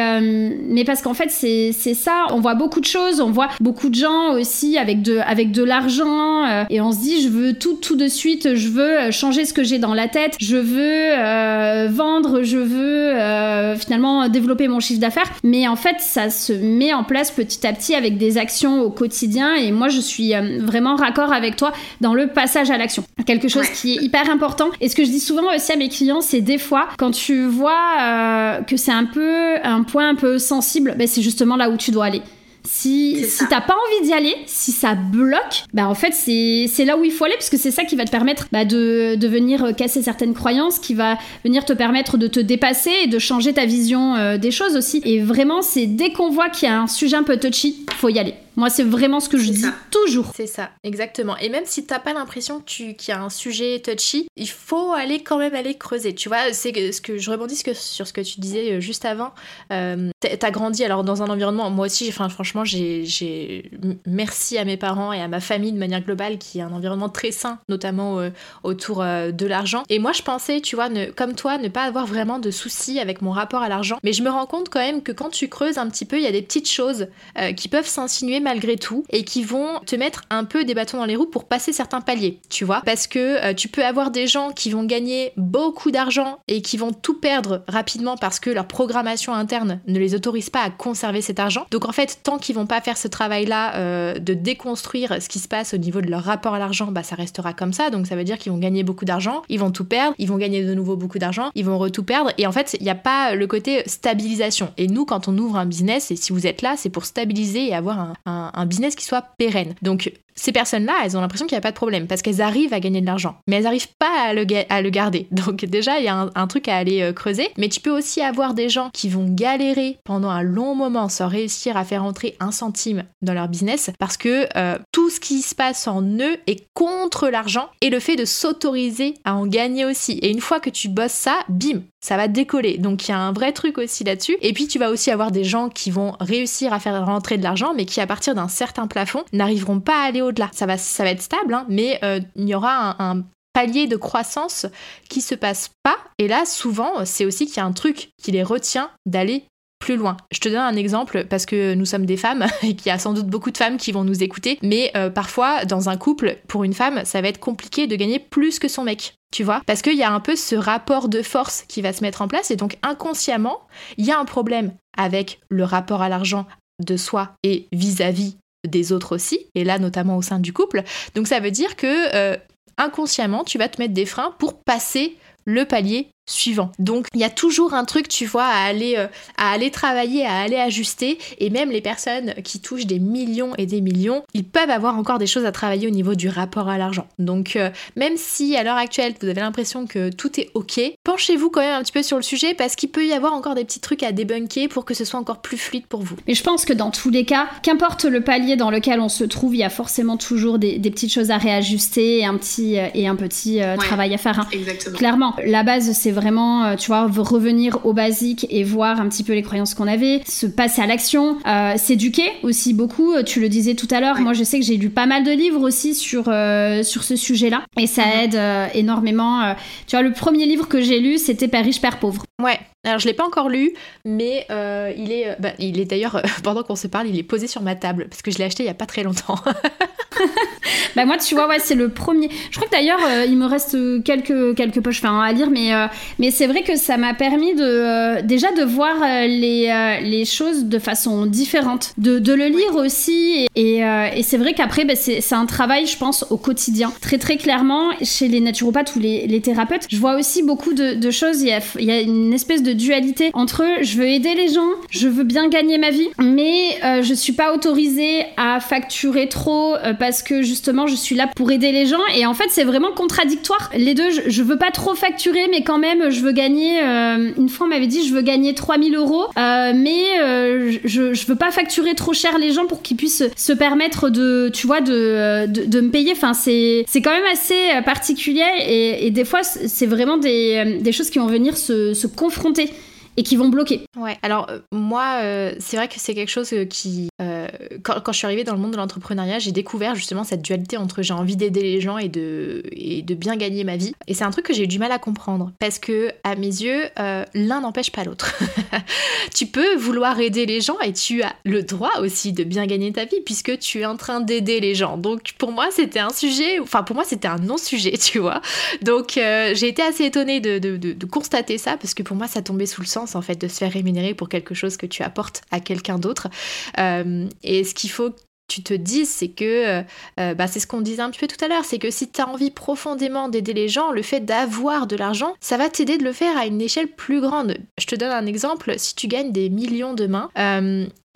mais parce qu'en fait c'est ça. On voit beaucoup de choses, on voit beaucoup de gens aussi avec de, avec de l'argent euh, et on se dit je veux tout tout de suite, je veux changer ce que j'ai dans la tête, je veux euh, vendre, je veux euh, finalement développer mon chiffre d'affaires. Mais en fait ça se met en place petit à petit avec des actions au quotidien et moi je suis vraiment raccord avec toi dans le passage à l'action. Quelque chose qui est hyper important. Et ce que je dis souvent aussi à mes clients, c'est des fois quand tu vois que c'est un peu un point un peu sensible, ben c'est justement là où tu dois aller. Si, si t'as pas envie d'y aller, si ça bloque, bah en fait c'est là où il faut aller parce que c'est ça qui va te permettre bah, de, de, venir casser certaines croyances, qui va venir te permettre de te dépasser et de changer ta vision euh, des choses aussi. Et vraiment c'est dès qu'on voit qu'il y a un sujet un peu touchy, faut y aller. Moi, c'est vraiment ce que je dis toujours. C'est ça, exactement. Et même si t'as pas l'impression qu'il y a un sujet touchy, il faut aller quand même aller creuser. Tu vois, c'est ce que je rebondis sur ce que tu disais euh, juste avant. Euh, t'as grandi alors dans un environnement. Moi aussi, enfin, franchement, j'ai merci à mes parents et à ma famille de manière globale, qui est un environnement très sain, notamment euh, autour de l'argent. Et moi, je pensais, tu vois, ne, comme toi, ne pas avoir vraiment de soucis avec mon rapport à l'argent. Mais je me rends compte quand même que quand tu creuses un petit peu, il y a des petites choses qui peuvent s'insinuer malgré tout et qui vont te mettre un peu des bâtons dans les roues pour passer certains paliers, tu vois. Parce que euh, tu peux avoir des gens qui vont gagner beaucoup d'argent et qui vont tout perdre rapidement parce que leur programmation interne ne les autorise pas à conserver cet argent. Donc en fait, tant qu'ils vont pas faire ce travail-là euh, de déconstruire ce qui se passe au niveau de leur rapport à l'argent, bah ça restera comme ça. Donc ça veut dire qu'ils vont gagner beaucoup d'argent, ils vont tout perdre, ils vont gagner de nouveau beaucoup d'argent, ils vont tout perdre. Et en fait, il n'y a pas le côté stabilisation. Et nous, quand on ouvre un business, et si vous êtes là, c'est pour stabiliser et avoir un, un, business qui soit pérenne. Donc ces personnes-là, elles ont l'impression qu'il n'y a pas de problème parce qu'elles arrivent à gagner de l'argent, mais elles n'arrivent pas à le, garder. <laughs> Donc déjà, il y a un, truc à aller euh, creuser. Mais tu peux aussi avoir des gens qui vont galérer pendant un long moment sans réussir à faire entrer un centime dans leur business parce que euh, tout ce qui se passe en eux est contre l'argent et le fait de s'autoriser à en gagner aussi. Et une fois que tu bosses ça, bim, ça va décoller. Donc il y a un vrai truc aussi là-dessus. Et puis tu vas aussi avoir des gens qui vont réussir à faire rentrer de l'argent, mais qui à partir d'un certain plafond n'arriveront pas à aller au-delà. Ça va, ça va être stable, hein, mais euh, il y aura un, palier de croissance qui se passe pas. Et là, souvent, c'est aussi qu'il y a un truc qui les retient d'aller plus loin. Je te donne un exemple parce que nous sommes des femmes <laughs> et qu'il y a sans doute beaucoup de femmes qui vont nous écouter, mais euh, parfois dans un couple, pour une femme, ça va être compliqué de gagner plus que son mec. Tu vois Parce qu'il y a un peu ce rapport de force qui va se mettre en place et donc inconsciemment, il y a un problème avec le rapport à l'argent de soi et vis-à-vis des autres aussi, et là notamment au sein du couple. Donc ça veut dire que euh, inconsciemment, tu vas te mettre des freins pour passer le palier suivant. Donc il y a toujours un truc, tu vois, à aller, euh, à aller travailler, à aller ajuster. Et même les personnes qui touchent des millions et des millions, ils peuvent avoir encore des choses à travailler au niveau du rapport à l'argent. Donc euh, même si à l'heure actuelle vous avez l'impression que tout est ok, penchez-vous quand même un petit peu sur le sujet parce qu'il peut y avoir encore des petits trucs à débunker pour que ce soit encore plus fluide pour vous. Mais je pense que dans tous les cas, qu'importe le palier dans lequel on se trouve, il y a forcément toujours des, petites choses à réajuster et un petit, euh, et un petit travail à faire. Hein. Exactement. Clairement, la base c'est vraiment, euh, tu vois, revenir au basique et voir un petit peu les croyances qu'on avait, se passer à l'action, euh, s'éduquer aussi beaucoup. Euh, tu le disais tout à l'heure, moi je sais que j'ai lu pas mal de livres aussi sur, sur ce sujet-là et ça mhm. aide énormément. tu vois, le premier livre que j'ai lu, c'était Père riche, Père pauvre. Ouais, alors je l'ai pas encore lu, mais il est, bah, il est d'ailleurs, <laughs> pendant qu'on se parle, il est posé sur ma table parce que je l'ai acheté il y a pas très longtemps. <laughs> bah moi, tu vois, ouais, c'est le premier. Je crois que d'ailleurs, il me reste quelques, quelques poches à lire, mais euh, mais c'est vrai que ça m'a permis de euh, déjà de voir euh, les, les choses de façon différente, de, de le lire aussi. Et, et c'est vrai qu'après, bah, c'est un travail, je pense, au quotidien. Très très clairement, chez les naturopathes ou les, les thérapeutes, je vois aussi beaucoup de, de choses. Il y, a, il y, a, une espèce de dualité entre je veux aider les gens, je veux bien gagner ma vie, mais je suis pas autorisée à facturer trop parce que justement je suis là pour aider les gens. Et en fait, c'est vraiment contradictoire. Les deux, je, veux pas trop facturer, mais quand même, je veux gagner. Euh, une fois, on m'avait dit, je veux gagner 3000 euros, euh, mais euh, je, je veux pas facturer trop cher les gens pour qu'ils puissent se permettre de, tu vois, de, de, me payer. Enfin, c'est, quand même assez particulier et, et des fois, c'est vraiment des, des, choses qui vont venir se, se confronter et qui vont bloquer. Ouais, alors euh, moi, euh, c'est vrai que c'est quelque chose euh, qui. quand, je suis arrivée dans le monde de l'entrepreneuriat, j'ai découvert justement cette dualité entre j'ai envie d'aider les gens et de, et de bien gagner ma vie. Et c'est un truc que j'ai eu du mal à comprendre parce que, à mes yeux, l'un n'empêche pas l'autre. <laughs> tu peux vouloir aider les gens et tu as le droit aussi de bien gagner ta vie puisque tu es en train d'aider les gens. Donc pour moi, c'était un sujet, enfin pour moi, c'était un non-sujet, <laughs> tu vois. Donc j'ai été assez étonnée de, de, de, de constater ça parce que pour moi, ça tombait sous le sens en fait de se faire rémunérer pour quelque chose que tu apportes à quelqu'un d'autre. Euh, et ce qu'il faut que tu te dises, c'est que, euh, euh, bah, c'est ce qu'on disait un petit peu tout à l'heure, c'est que si tu as envie profondément d'aider les gens, le fait d'avoir de l'argent, ça va t'aider de le faire à une échelle plus grande. Je te donne un exemple, si tu gagnes des millions de mains,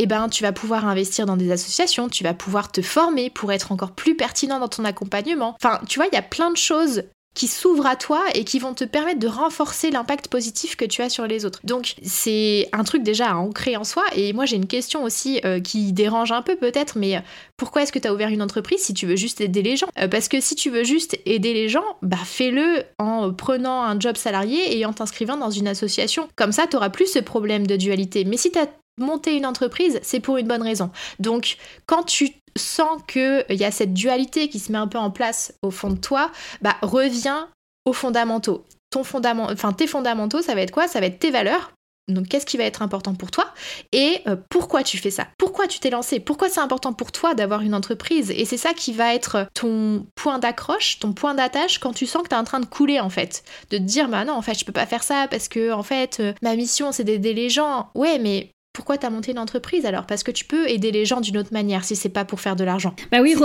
eh ben, tu vas pouvoir investir dans des associations, tu vas pouvoir te former pour être encore plus pertinent dans ton accompagnement. Enfin, tu vois, il y a plein de choses qui s'ouvrent à toi et qui vont te permettre de renforcer l'impact positif que tu as sur les autres. Donc c'est un truc déjà à ancrer en soi. Et moi j'ai une question aussi euh, qui dérange un peu peut-être, mais euh, pourquoi est-ce que tu as ouvert une entreprise si tu veux juste aider les gens? Euh, Parce que si tu veux juste aider les gens, bah fais-le en prenant un job salarié et en t'inscrivant dans une association. Comme ça, tu auras plus ce problème de dualité. Mais si tu monté une entreprise, c'est pour une bonne raison. Donc, quand tu sens qu'il y a cette dualité qui se met un peu en place au fond de toi, bah reviens aux fondamentaux. Ton fondament, enfin tes fondamentaux, ça va être quoi? Ça va être tes valeurs. Donc qu'est-ce qui va être important pour toi? Et euh, pourquoi tu fais ça? Pourquoi tu t'es lancé? Pourquoi c'est important pour toi d'avoir une entreprise? Et c'est ça qui va être ton point d'accroche, ton point d'attache quand tu sens que tu es en train de couler en fait. De te dire bah non en fait je peux pas faire ça parce que en fait euh, ma mission c'est d'aider les gens. Ouais mais pourquoi tu as monté une entreprise alors? Parce que tu peux aider les gens d'une autre manière si c'est pas pour faire de l'argent. Bah oui,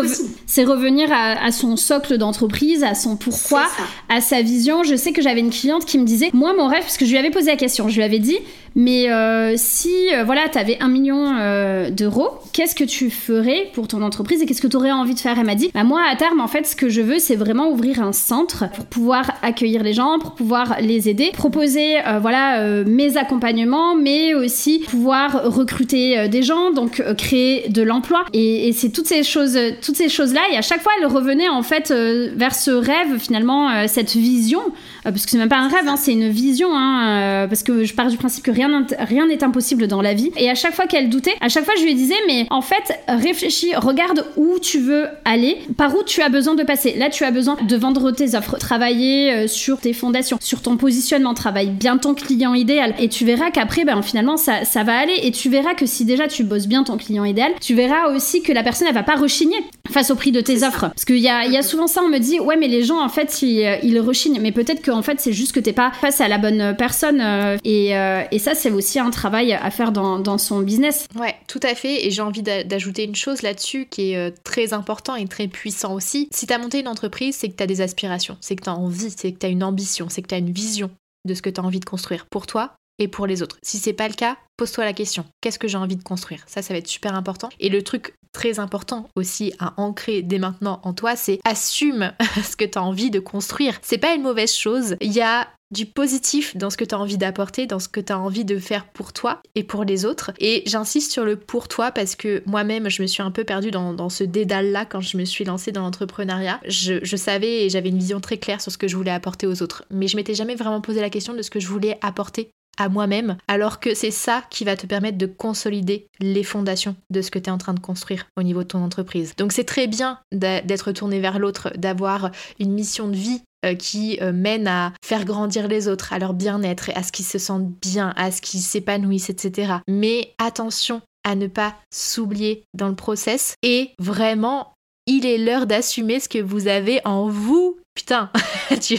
c'est revenir à, son socle d'entreprise, à son pourquoi, à sa vision. Je sais que j'avais une cliente qui me disait, moi mon rêve, parce que je lui avais posé la question, je lui avais dit, mais euh, si euh, voilà, tu avais un million euh, d'euros, qu'est-ce que tu ferais pour ton entreprise et qu'est-ce que tu aurais envie de faire? Elle m'a dit, bah moi à terme en fait ce que je veux c'est vraiment ouvrir un centre pour pouvoir accueillir les gens, pour pouvoir les aider, proposer voilà mes accompagnements, mais aussi pouvoir recruter euh, des gens, donc euh, créer de l'emploi. Et, c'est toutes ces choses, toutes ces choses-là. Et à chaque fois, elle revenait en fait euh, vers ce rêve, finalement, cette vision, parce que c'est même pas un rêve, hein, c'est une vision, hein, parce que je pars du principe que rien rien n'est impossible dans la vie. Et à chaque fois qu'elle doutait, à chaque fois, je lui disais, mais en fait, réfléchis, regarde où tu veux aller, par où tu as besoin de passer. Là, tu as besoin de vendre tes offres, travailler sur tes fondations, sur ton positionnement, travaille bien ton client idéal. Et tu verras qu'après, ben, finalement, ça, ça va aller et tu verras que si déjà tu bosses bien ton client idéal, tu verras aussi que la personne elle va pas rechigner face au prix de tes offres. Parce qu'il y a, y a souvent ça, on me dit ouais mais les gens en fait ils, euh, ils rechignent, mais peut-être qu'en fait c'est juste que t'es pas face à la bonne personne euh, et, euh, et, ça c'est aussi un travail à faire dans, dans son business. Ouais, tout à fait et j'ai envie d'ajouter une chose là-dessus qui est très important et très puissant aussi. Si t'as monté une entreprise, c'est que t'as des aspirations, c'est que t'as envie, c'est que t'as une ambition, c'est que t'as une vision de ce que t'as envie de construire pour toi et pour les autres. Si c'est pas le cas, pose-toi la question. Qu'est-ce que j'ai envie de construire? Ça, ça va être super important. Et le truc très important aussi à ancrer dès maintenant en toi, c'est assume <laughs> ce que tu as envie de construire. C'est pas une mauvaise chose. Il y a du positif dans ce que tu as envie d'apporter, dans ce que tu as envie de faire pour toi et pour les autres. Et j'insiste sur le pour toi parce que moi-même, je me suis un peu perdue dans, ce dédale-là quand je me suis lancée dans l'entrepreneuriat. Je, je, savais et j'avais une vision très claire sur ce que je voulais apporter aux autres. Mais je m'étais jamais vraiment posé la question de ce que je voulais apporter à moi-même, alors que c'est ça qui va te permettre de consolider les fondations de ce que tu es en train de construire au niveau de ton entreprise. Donc c'est très bien d'être tourné vers l'autre, d'avoir une mission de vie euh, qui euh, mène à faire grandir les autres, à leur bien-être, à ce qu'ils se sentent bien, à ce qu'ils s'épanouissent, etc. Mais attention à ne pas s'oublier dans le process et vraiment il est l'heure d'assumer ce que vous avez en vous putain, <laughs> tu...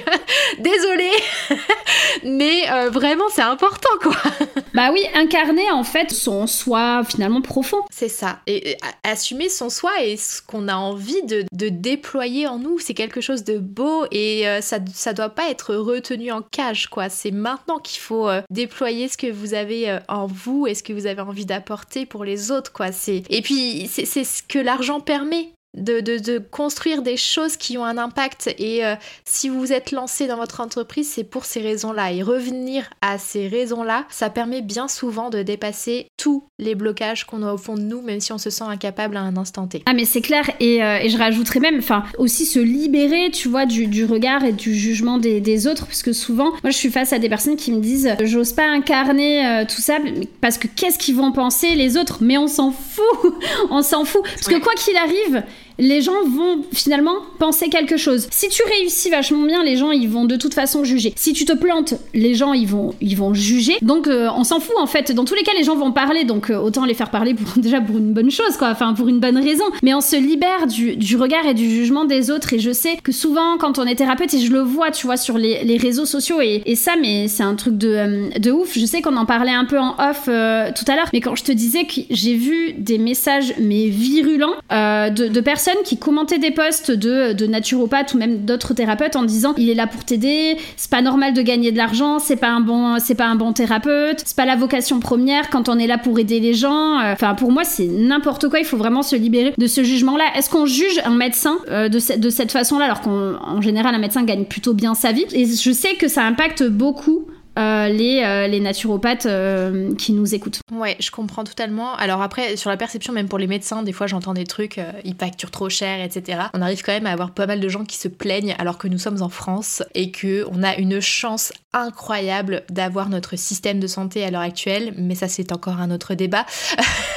désolé, <laughs> mais euh, vraiment c'est important quoi. <laughs> bah oui, incarner en fait son soi finalement profond. C'est ça, et, assumer son soi et ce qu'on a envie de, déployer en nous, c'est quelque chose de beau et euh, ça, ça doit pas être retenu en cage quoi. C'est maintenant qu'il faut euh, déployer ce que vous avez en vous et ce que vous avez envie d'apporter pour les autres quoi. C'est et puis c'est ce que l'argent permet de, de, construire des choses qui ont un impact. Et euh, si vous êtes lancé dans votre entreprise, c'est pour ces raisons-là. Et revenir à ces raisons-là, ça permet bien souvent de dépasser tous les blocages qu'on a au fond de nous, même si on se sent incapable à un instant T. Ah mais c'est clair. Et, euh, et, je rajouterais même, enfin, aussi se libérer, tu vois, du, du regard et du jugement des, des, autres, parce que souvent, moi, je suis face à des personnes qui me disent, j'ose pas incarner euh, tout ça, parce que qu'est-ce qu'ils vont penser les autres? Mais on s'en fout, <laughs> on s'en fout, parce que quoi qu'il arrive, les gens vont finalement penser quelque chose. Si tu réussis vachement bien, les gens ils vont de toute façon juger. Si tu te plantes, les gens ils vont ils vont juger. Donc euh, on s'en fout en fait. Dans tous les cas, les gens vont parler, donc euh, autant les faire parler <laughs> déjà pour une bonne chose quoi, enfin pour une bonne raison. Mais on se libère du, du, regard et du jugement des autres. Et je sais que souvent quand on est thérapeute et je le vois, tu vois sur les, les réseaux sociaux et, et ça, mais c'est un truc de, euh, de ouf. Je sais qu'on en parlait un peu en off tout à l'heure, mais quand je te disais que j'ai vu des messages mais virulents de personnes qui commentaient des posts de, de naturopathes ou même d'autres thérapeutes en disant il est là pour t'aider, c'est pas normal de gagner de l'argent, c'est pas un bon c'est pas un bon thérapeute, c'est pas la vocation première quand on est là pour aider les gens. Euh, enfin pour moi c'est n'importe quoi, il faut vraiment se libérer de ce jugement là. Est-ce qu'on juge un médecin euh, de, de cette façon-là alors qu'en général un médecin gagne plutôt bien sa vie? Et je sais que ça impacte beaucoup euh, les, euh, les naturopathes euh, qui nous écoutent. Ouais, je comprends totalement. Alors après, sur la perception, même pour les médecins, des fois j'entends des trucs, ils facturent trop cher, etc. On arrive quand même à avoir pas mal de gens qui se plaignent alors que nous sommes en France et que on a une chance incroyable d'avoir notre système de santé à l'heure actuelle, mais ça c'est encore un autre débat.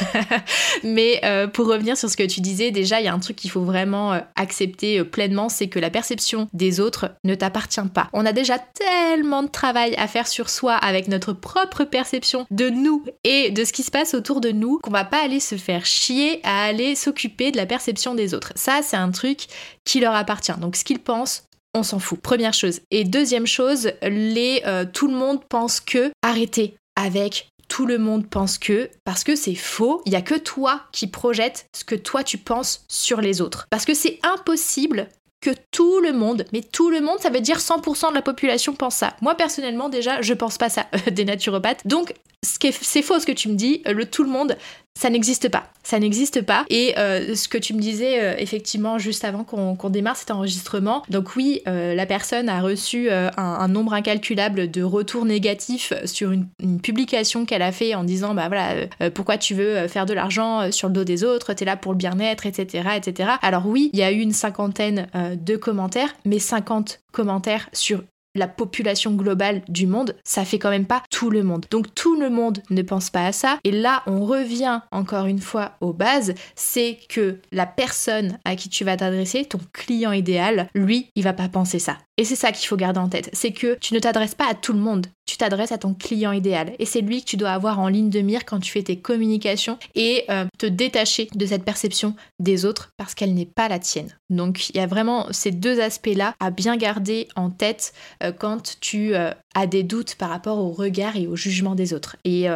<laughs> mais pour revenir sur ce que tu disais, déjà il y a un truc qu'il faut vraiment accepter pleinement, c'est que la perception des autres ne t'appartient pas. On a déjà tellement de travail à faire sur soi avec notre propre perception de nous et de ce qui se passe autour de nous qu'on va pas aller se faire chier à aller s'occuper de la perception des autres. Ça, c'est un truc qui leur appartient. Donc ce qu'ils pensent, on s'en fout. Première chose. Et deuxième chose, les euh, tout le monde pense que arrêtez avec tout le monde pense que, parce que c'est faux, il y a que toi qui projettes ce que toi tu penses sur les autres. Parce que c'est impossible que tout le monde, mais tout le monde, ça veut dire 100% de la population pense ça. Moi personnellement déjà, je pense pas ça <laughs> des naturopathes. Donc c'est faux ce que tu me dis, le tout le monde, ça n'existe pas. Ça n'existe pas. Et euh, ce que tu me disais euh, effectivement juste avant qu'on démarre cet enregistrement, donc oui, euh, la personne a reçu un, nombre incalculable de retours négatifs sur une, publication qu'elle a fait en disant bah voilà pourquoi tu veux faire de l'argent sur le dos des autres, t'es là pour le bien-être, etc., etc. Alors oui, il y a eu une cinquantaine de commentaires, mais 50 commentaires sur la population globale du monde, ça fait quand même pas tout le monde. Donc tout le monde ne pense pas à ça. Et là, on revient encore une fois aux bases, c'est que la personne à qui tu vas t'adresser, ton client idéal, lui, il va pas penser ça. Et c'est ça qu'il faut garder en tête, c'est que tu ne t'adresses pas à tout le monde, tu t'adresses à ton client idéal. Et c'est lui que tu dois avoir en ligne de mire quand tu fais tes communications et euh, te détacher de cette perception des autres parce qu'elle n'est pas la tienne. Donc il y a vraiment ces deux aspects-là à bien garder en tête euh, quand tu euh, as des doutes par rapport au regard et au jugement des autres. Et,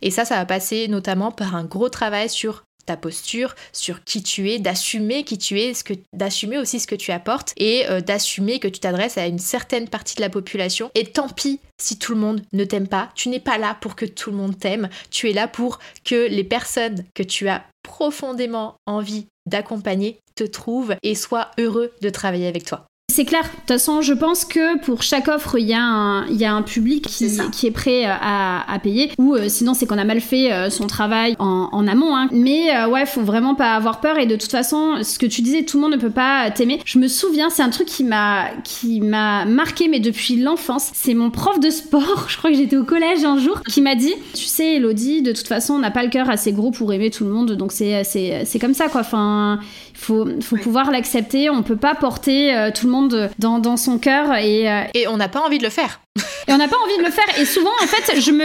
et ça, ça va passer notamment par un gros travail sur ta posture, sur qui tu es, d'assumer qui tu es, d'assumer aussi ce que tu apportes et euh, d'assumer que tu t'adresses à une certaine partie de la population. Et tant pis si tout le monde ne t'aime pas, tu n'es pas là pour que tout le monde t'aime, tu es là pour que les personnes que tu as profondément envie d'accompagner te trouvent et soient heureux de travailler avec toi. C'est clair. De toute façon, je pense que pour chaque offre, il y a un, il y a un public qui, qui est prêt euh, à, à payer. Ou euh, sinon, c'est qu'on a mal fait euh, son travail en, en amont. Hein. Mais ouais, faut vraiment pas avoir peur. Et de toute façon, ce que tu disais, tout le monde ne peut pas t'aimer. Je me souviens, c'est un truc qui m'a qui m'a marqué, mais depuis l'enfance. C'est mon prof de sport. <laughs> Je crois que j'étais au collège un jour, qui m'a dit, tu sais, Elodie, de toute façon, on n'a pas le cœur assez gros pour aimer tout le monde. Donc c'est comme ça, quoi. Enfin, faut faut pouvoir l'accepter. On peut pas porter tout le monde dans, dans son cœur et, euh, et on n'a pas envie de le faire. Et on n'a pas envie de le faire. Et souvent, en fait, je me.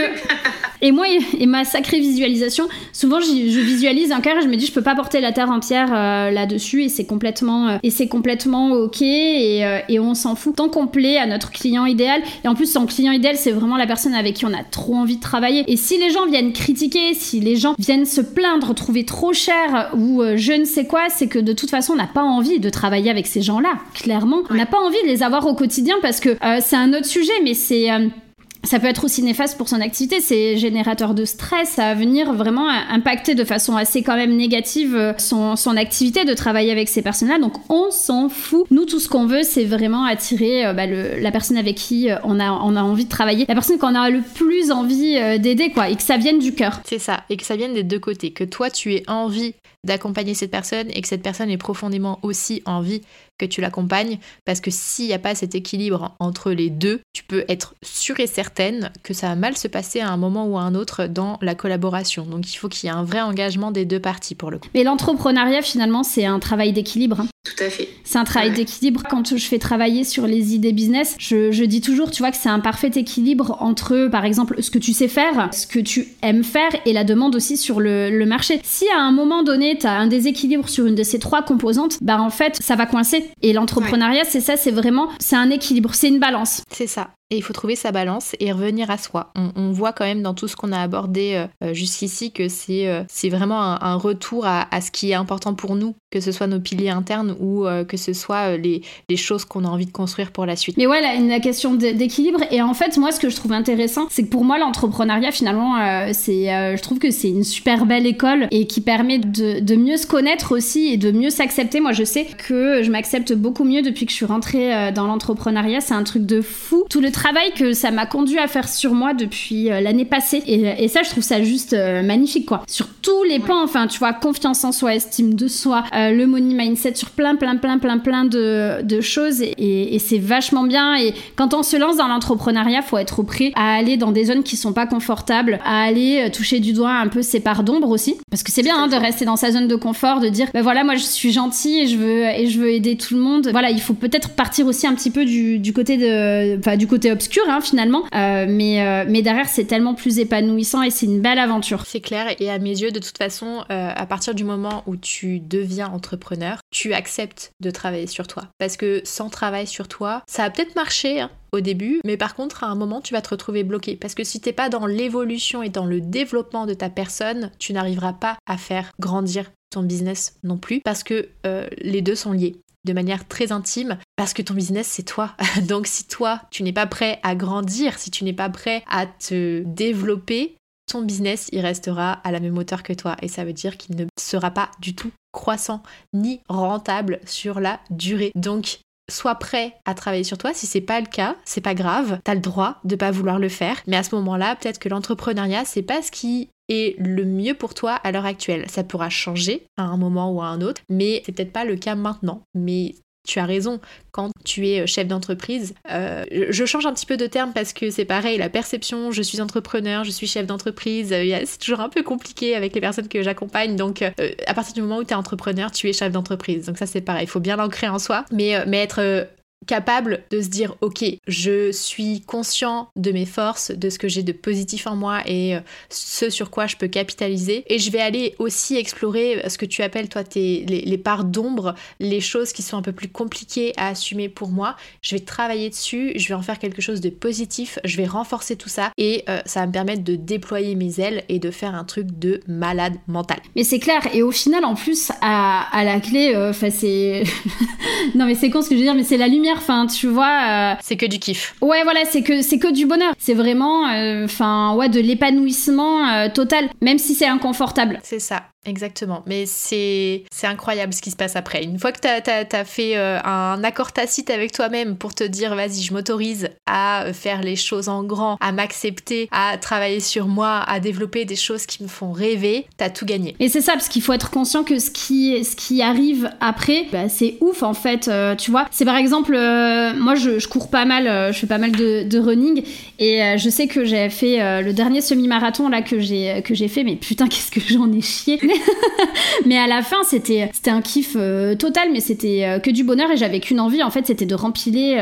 Et moi, et ma sacrée visualisation, souvent, je visualise un cœur et je me dis, je peux pas porter la terre entière euh, là-dessus et c'est complètement, euh, et c'est complètement ok et, et on s'en fout. Tant qu'on plaît à notre client idéal, et en plus, son client idéal, c'est vraiment la personne avec qui on a trop envie de travailler. Et si les gens viennent critiquer, si les gens viennent se plaindre, trouver trop cher ou je ne sais quoi, c'est que de toute façon, on n'a pas envie de travailler avec ces gens-là, clairement. On n'a pas envie de les avoir au quotidien parce que euh, c'est un autre sujet, mais c'est euh, ça peut être aussi néfaste pour son activité. C'est générateur de stress. Va venir vraiment impacter de façon assez quand même négative euh, son, son activité de travailler avec ces personnes-là. Donc on s'en fout. Nous, tout ce qu'on veut, c'est vraiment attirer euh, bah, la personne avec qui on a, on a envie de travailler, la personne qu'on a le plus envie d'aider, quoi, et que ça vienne du cœur. C'est ça, et que ça vienne des deux côtés. Que toi, tu aies envie d'accompagner cette personne et que cette personne ait profondément aussi envie que tu l'accompagnes parce que s'il n'y a pas cet équilibre entre les deux, tu peux être sûre et certaine que ça va mal se passer à un moment ou à un autre dans la collaboration. Donc il faut qu'il y ait un vrai engagement des deux parties pour le coup. Mais l'entrepreneuriat finalement c'est un travail d'équilibre. Hein. Tout à fait. C'est un travail d'équilibre. Quand je fais travailler sur les idées business, je, dis toujours, tu vois, que c'est un parfait équilibre entre, par exemple, ce que tu sais faire, ce que tu aimes faire et la demande aussi sur le, le marché. Si à un moment donné, tu as un déséquilibre sur une de ces trois composantes, bah en fait, ça va coincer. Et l'entrepreneuriat, c'est ça, c'est vraiment, c'est un équilibre, c'est une balance. C'est ça. Et il faut trouver sa balance et revenir à soi. On, voit quand même dans tout ce qu'on a abordé euh, euh, jusqu'ici que c'est euh, vraiment un, retour à, ce qui est important pour nous, que ce soit nos piliers internes ou que ce soit les, les choses qu'on a envie de construire pour la suite. Mais ouais, la, question d'équilibre. Et en fait, moi, ce que je trouve intéressant, c'est que pour moi, l'entrepreneuriat, finalement, c'est je trouve que c'est une super belle école et qui permet de, de mieux se connaître aussi et de mieux s'accepter. Moi, je sais que je m'accepte beaucoup mieux depuis que je suis rentrée dans l'entrepreneuriat. C'est un truc de fou. Tout le travail que ça m'a conduit à faire sur moi depuis euh, l'année passée. Et, ça, je trouve ça juste euh, magnifique, quoi. Sur tous les points, enfin, tu vois, confiance en soi, estime de soi, euh, le money mindset, sur plein, plein, plein, plein, plein de, de choses. Et, c'est vachement bien. Et quand on se lance dans l'entrepreneuriat, faut être prêt à aller dans des zones qui sont pas confortables, à aller toucher du doigt un peu ses parts d'ombre aussi. Parce que c'est bien hein, de rester dans sa zone de confort, de dire, ben voilà, moi je suis gentil et je veux, et je veux aider tout le monde. Voilà, il faut peut-être partir aussi un petit peu du, du côté de, enfin, du côté obscur hein, finalement, euh, mais, euh, mais derrière c'est tellement plus épanouissant et c'est une belle aventure. C'est clair et à mes yeux de toute façon, euh, à partir du moment où tu deviens entrepreneur, tu acceptes de travailler sur toi. Parce que sans travail sur toi, ça a peut-être marché. Hein, au début, mais par contre, à un moment, tu vas te retrouver bloqué. Parce que si t'es pas dans l'évolution et dans le développement de ta personne, tu n'arriveras pas à faire grandir ton business non plus, parce que les deux sont liés de manière très intime parce que ton business c'est toi. <laughs> Donc si toi tu n'es pas prêt à grandir, si tu n'es pas prêt à te développer, ton business il restera à la même hauteur que toi et ça veut dire qu'il ne sera pas du tout croissant ni rentable sur la durée. Donc sois prêt à travailler sur toi. Si c'est pas le cas, c'est pas grave. T'as le droit de pas vouloir le faire. Mais à ce moment-là, peut-être que l'entrepreneuriat, c'est pas ce qui est le mieux pour toi à l'heure actuelle. Ça pourra changer à un moment ou à un autre, mais c'est peut-être pas le cas maintenant. Mais tu as raison, quand tu es chef d'entreprise, euh, je change un petit peu de terme parce que c'est pareil, la perception, je suis entrepreneur, je suis chef d'entreprise, euh, c'est toujours un peu compliqué avec les personnes que j'accompagne. Donc euh, à partir du moment où tu es entrepreneur, tu es chef d'entreprise. Donc ça c'est pareil, il faut bien l'ancrer en soi, mais, mais être capable de se dire ok je suis conscient de mes forces de ce que j'ai de positif en moi et euh, ce sur quoi je peux capitaliser. Et je vais aller aussi explorer euh, ce que tu appelles toi tes, les, parts d'ombre les choses qui sont un peu plus compliquées à assumer pour moi. Je vais travailler dessus je vais en faire quelque chose de positif je vais renforcer tout ça et euh, ça va me permettre de déployer mes ailes et de faire un truc de malade mental. Mais c'est clair et au final en plus à, à la clé enfin c'est <laughs> non mais c'est con ce que je veux dire mais c'est la lumière Enfin, tu vois. Euh, c'est que du kiff. Ouais, voilà, c'est que c'est que du bonheur. C'est vraiment, euh, enfin, ouais, de l'épanouissement euh, total, même si c'est inconfortable. C'est ça. Exactement, mais c'est incroyable ce qui se passe après. Une fois que tu as, fait un accord tacite avec toi-même pour te dire vas-y, je m'autorise à faire les choses en grand, à m'accepter, à travailler sur moi, à développer des choses qui me font rêver, t'as tout gagné. Et c'est ça, parce qu'il faut être conscient que ce qui, ce qui arrive après, bah, c'est ouf en fait, tu vois. C'est par exemple moi je, cours pas mal, euh, je fais pas mal de, running. Et euh, je sais que j'ai fait le dernier semi-marathon là que j'ai que j'ai fait, mais putain <laughs> qu'est-ce que j'en ai chié. <laughs> mais à la fin c'était c'était un kiff total, mais c'était que du bonheur. Et j'avais qu'une envie en fait, c'était de rempiler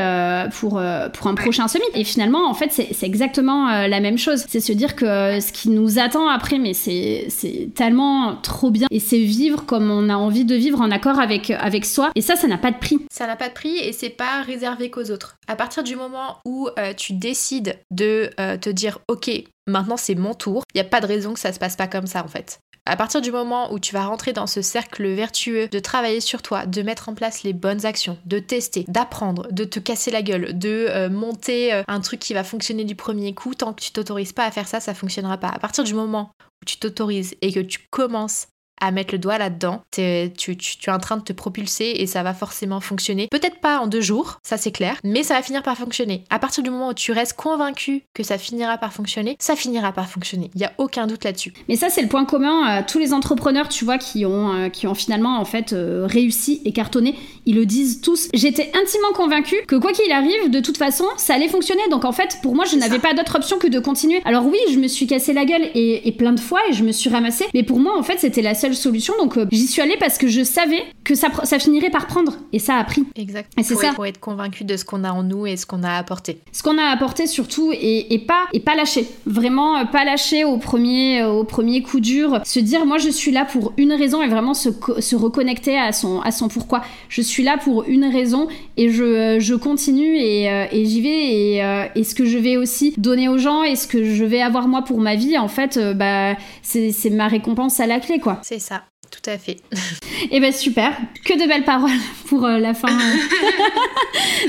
pour pour un prochain semi. Et finalement en fait c'est exactement la même chose, c'est se dire que ce qui nous attend après, mais c'est c'est tellement trop bien. Et c'est vivre comme on a envie de vivre en accord avec avec soi. Et ça ça n'a pas de prix. Ça n'a pas de prix et c'est pas réservé qu'aux autres. À partir du moment où euh, tu décides de euh, te dire ok, maintenant c'est mon tour. Il n'y a pas de raison que ça se passe pas comme ça en fait. À partir du moment où tu vas rentrer dans ce cercle vertueux de travailler sur toi, de mettre en place les bonnes actions, de tester, d'apprendre, de te casser la gueule, de euh, monter un truc qui va fonctionner du premier coup, tant que tu t'autorises pas à faire ça, ça fonctionnera pas. À partir du moment où tu t'autorises et que tu commences à mettre le doigt là-dedans. Tu, tu, tu, es en train de te propulser et ça va forcément fonctionner. Peut-être pas en deux jours, ça c'est clair, mais ça va finir par fonctionner. À partir du moment où tu restes convaincu que ça finira par fonctionner, ça finira par fonctionner. Il y a aucun doute là-dessus. Mais ça c'est le point commun. à tous les entrepreneurs, tu vois, qui ont, euh, qui ont finalement en fait euh, réussi et cartonné, ils le disent tous. J'étais intimement convaincu que quoi qu'il arrive, de toute façon, ça allait fonctionner. Donc en fait, pour moi, je n'avais pas d'autre option que de continuer. Alors oui, je me suis cassé la gueule et, et plein de fois et je me suis ramassée. Mais pour moi, en fait, c'était la seule solution. Donc euh, j'y suis allée parce que je savais que ça, ça finirait par prendre. Et ça a pris. Exact. Et c'est ça. Pour être convaincu de ce qu'on a en nous et ce qu'on a apporté. Ce qu'on a apporté surtout et, pas, et pas lâcher. Vraiment euh, pas lâcher au premier, euh, au premier coup dur. Se dire, moi je suis là pour une raison et vraiment se, se reconnecter à son, à son pourquoi. Je suis là pour une raison et je, je continue et, et j'y vais. Et, et, ce que je vais aussi donner aux gens et ce que je vais avoir moi pour ma vie, en fait, bah, c'est ma récompense à la clé, quoi. Ça. Tout à fait. <laughs> Eh ben super, que de belles paroles pour euh, la fin euh,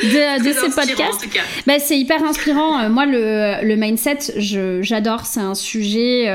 <laughs> de, ce podcast. Bah, c'est hyper inspirant. Euh, moi, le, le mindset, j'adore. C'est un sujet,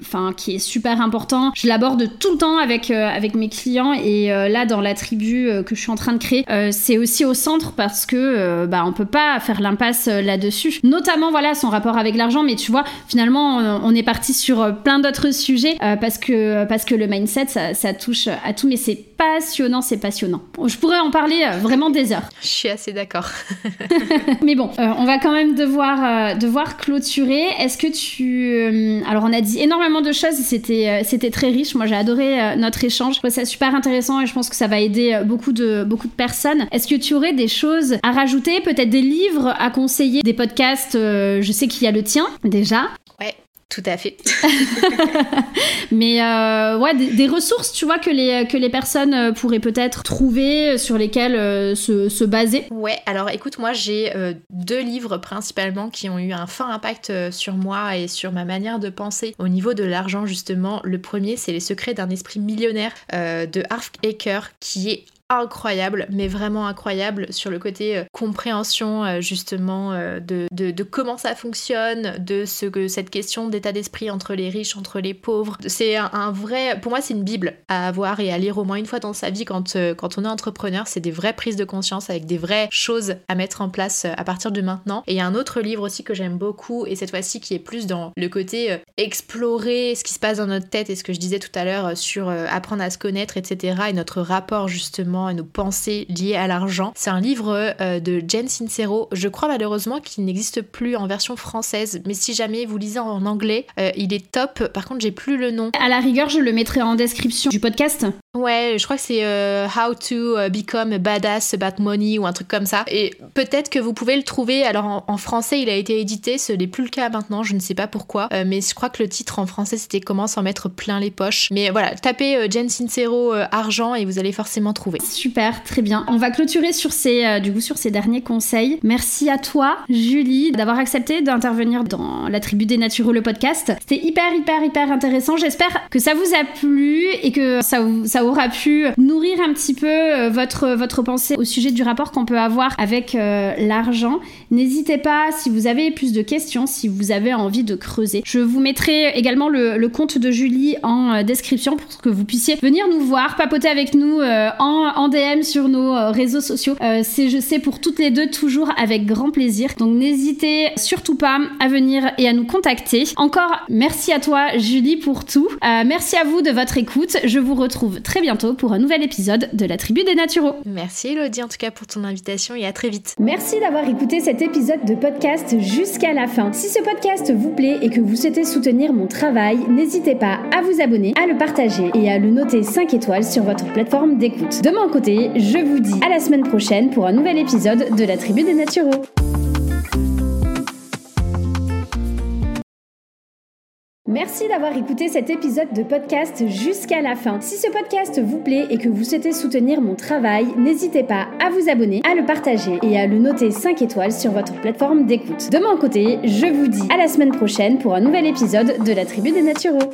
enfin, qui est super important. Je l'aborde tout le temps avec avec mes clients et là, dans la tribu que je suis en train de créer, c'est aussi au centre parce que bah on peut pas faire l'impasse là-dessus. Notamment, voilà, son rapport avec l'argent. Mais tu vois, finalement, on est parti sur plein d'autres sujets parce que parce que le mindset ça, touche à tout, mais c'est passionnant, c'est passionnant. Je pourrais en parler euh, vraiment des heures. Je suis assez d'accord. <laughs> <laughs> mais bon, euh, on va quand même devoir, euh, devoir clôturer. Est-ce que tu... alors on a dit énormément de choses, c'était, c'était très riche. Moi j'ai adoré notre échange. Je trouve ça super intéressant et je pense que ça va aider beaucoup de, beaucoup de personnes. Est-ce que tu aurais des choses à rajouter, peut-être des livres à conseiller, des podcasts Je sais qu'il y a le tien déjà. Ouais, tout à fait. <laughs> <laughs> Mais euh, ouais, des, ressources, tu vois, que les, que les personnes euh, pourraient peut-être trouver, euh, sur lesquelles se, se, baser. Ouais, alors écoute, moi j'ai deux livres principalement qui ont eu un fort impact sur moi et sur ma manière de penser au niveau de l'argent, justement. Le premier, c'est Les secrets d'un esprit millionnaire de Harv Eker, qui est incroyable, mais vraiment incroyable sur le côté euh, compréhension euh, justement euh, de, de, comment ça fonctionne, de ce que cette question d'état d'esprit entre les riches, entre les pauvres. C'est un, vrai, pour moi c'est une bible à avoir et à lire au moins une fois dans sa vie quand, quand on est entrepreneur. C'est des vraies prises de conscience avec des vraies choses à mettre en place à partir de maintenant. Et il y a un autre livre aussi que j'aime beaucoup et cette fois-ci qui est plus dans le côté explorer ce qui se passe dans notre tête et ce que je disais tout à l'heure sur apprendre à se connaître, etc. et notre rapport justement et nos pensées liées à l'argent. C'est un livre euh, de Jen Sincero. Je crois malheureusement qu'il n'existe plus en version française, mais si jamais vous lisez en anglais, euh, il est top. Par contre, j'ai plus le nom. À la rigueur, je le mettrai en description du podcast. Ouais, je crois que c'est euh, How to Become a Badass About Money ou un truc comme ça. Et peut-être que vous pouvez le trouver. Alors en, français, il a été édité, ce n'est plus le cas maintenant, je ne sais pas pourquoi. mais je crois que le titre en français c'était Comment s'en mettre plein les poches. Mais voilà, tapez Jen Sincero argent et vous allez forcément trouver. Super, très bien. On va clôturer sur ces, euh, du coup, sur ces derniers conseils. Merci à toi, Julie, d'avoir accepté d'intervenir dans la tribu des naturaux, le podcast. C'était hyper, hyper, hyper intéressant. J'espère que ça vous a plu et que ça, ça aura pu nourrir un petit peu euh, votre, votre pensée au sujet du rapport qu'on peut avoir avec euh, l'argent. N'hésitez pas, si vous avez plus de questions, si vous avez envie de creuser. Je vous mettrai également le, le compte de Julie en description pour que vous puissiez venir nous voir, papoter avec nous en en DM sur nos euh, réseaux sociaux. Euh, c'est, je sais, pour toutes les deux, toujours avec grand plaisir. Donc n'hésitez surtout pas à venir et à nous contacter. Encore merci à toi, Julie, pour tout. Euh, merci à vous de votre écoute. Je vous retrouve très bientôt pour un nouvel épisode de la Tribu des Naturaux. Merci Elodie en tout cas pour ton invitation et à très vite. Merci d'avoir écouté cet épisode de podcast jusqu'à la fin. Si ce podcast vous plaît et que vous souhaitez soutenir mon travail, n'hésitez pas à vous abonner, à le partager et à le noter 5 étoiles sur votre plateforme d'écoute. Mon côté, je vous dis à la semaine prochaine pour un nouvel épisode de la Tribu des Naturaux. Merci d'avoir écouté cet épisode de podcast jusqu'à la fin. Si ce podcast vous plaît et que vous souhaitez soutenir mon travail, n'hésitez pas à vous abonner, à le partager et à le noter 5 étoiles sur votre plateforme d'écoute. De mon côté, je vous dis à la semaine prochaine pour un nouvel épisode de la Tribu des Naturaux.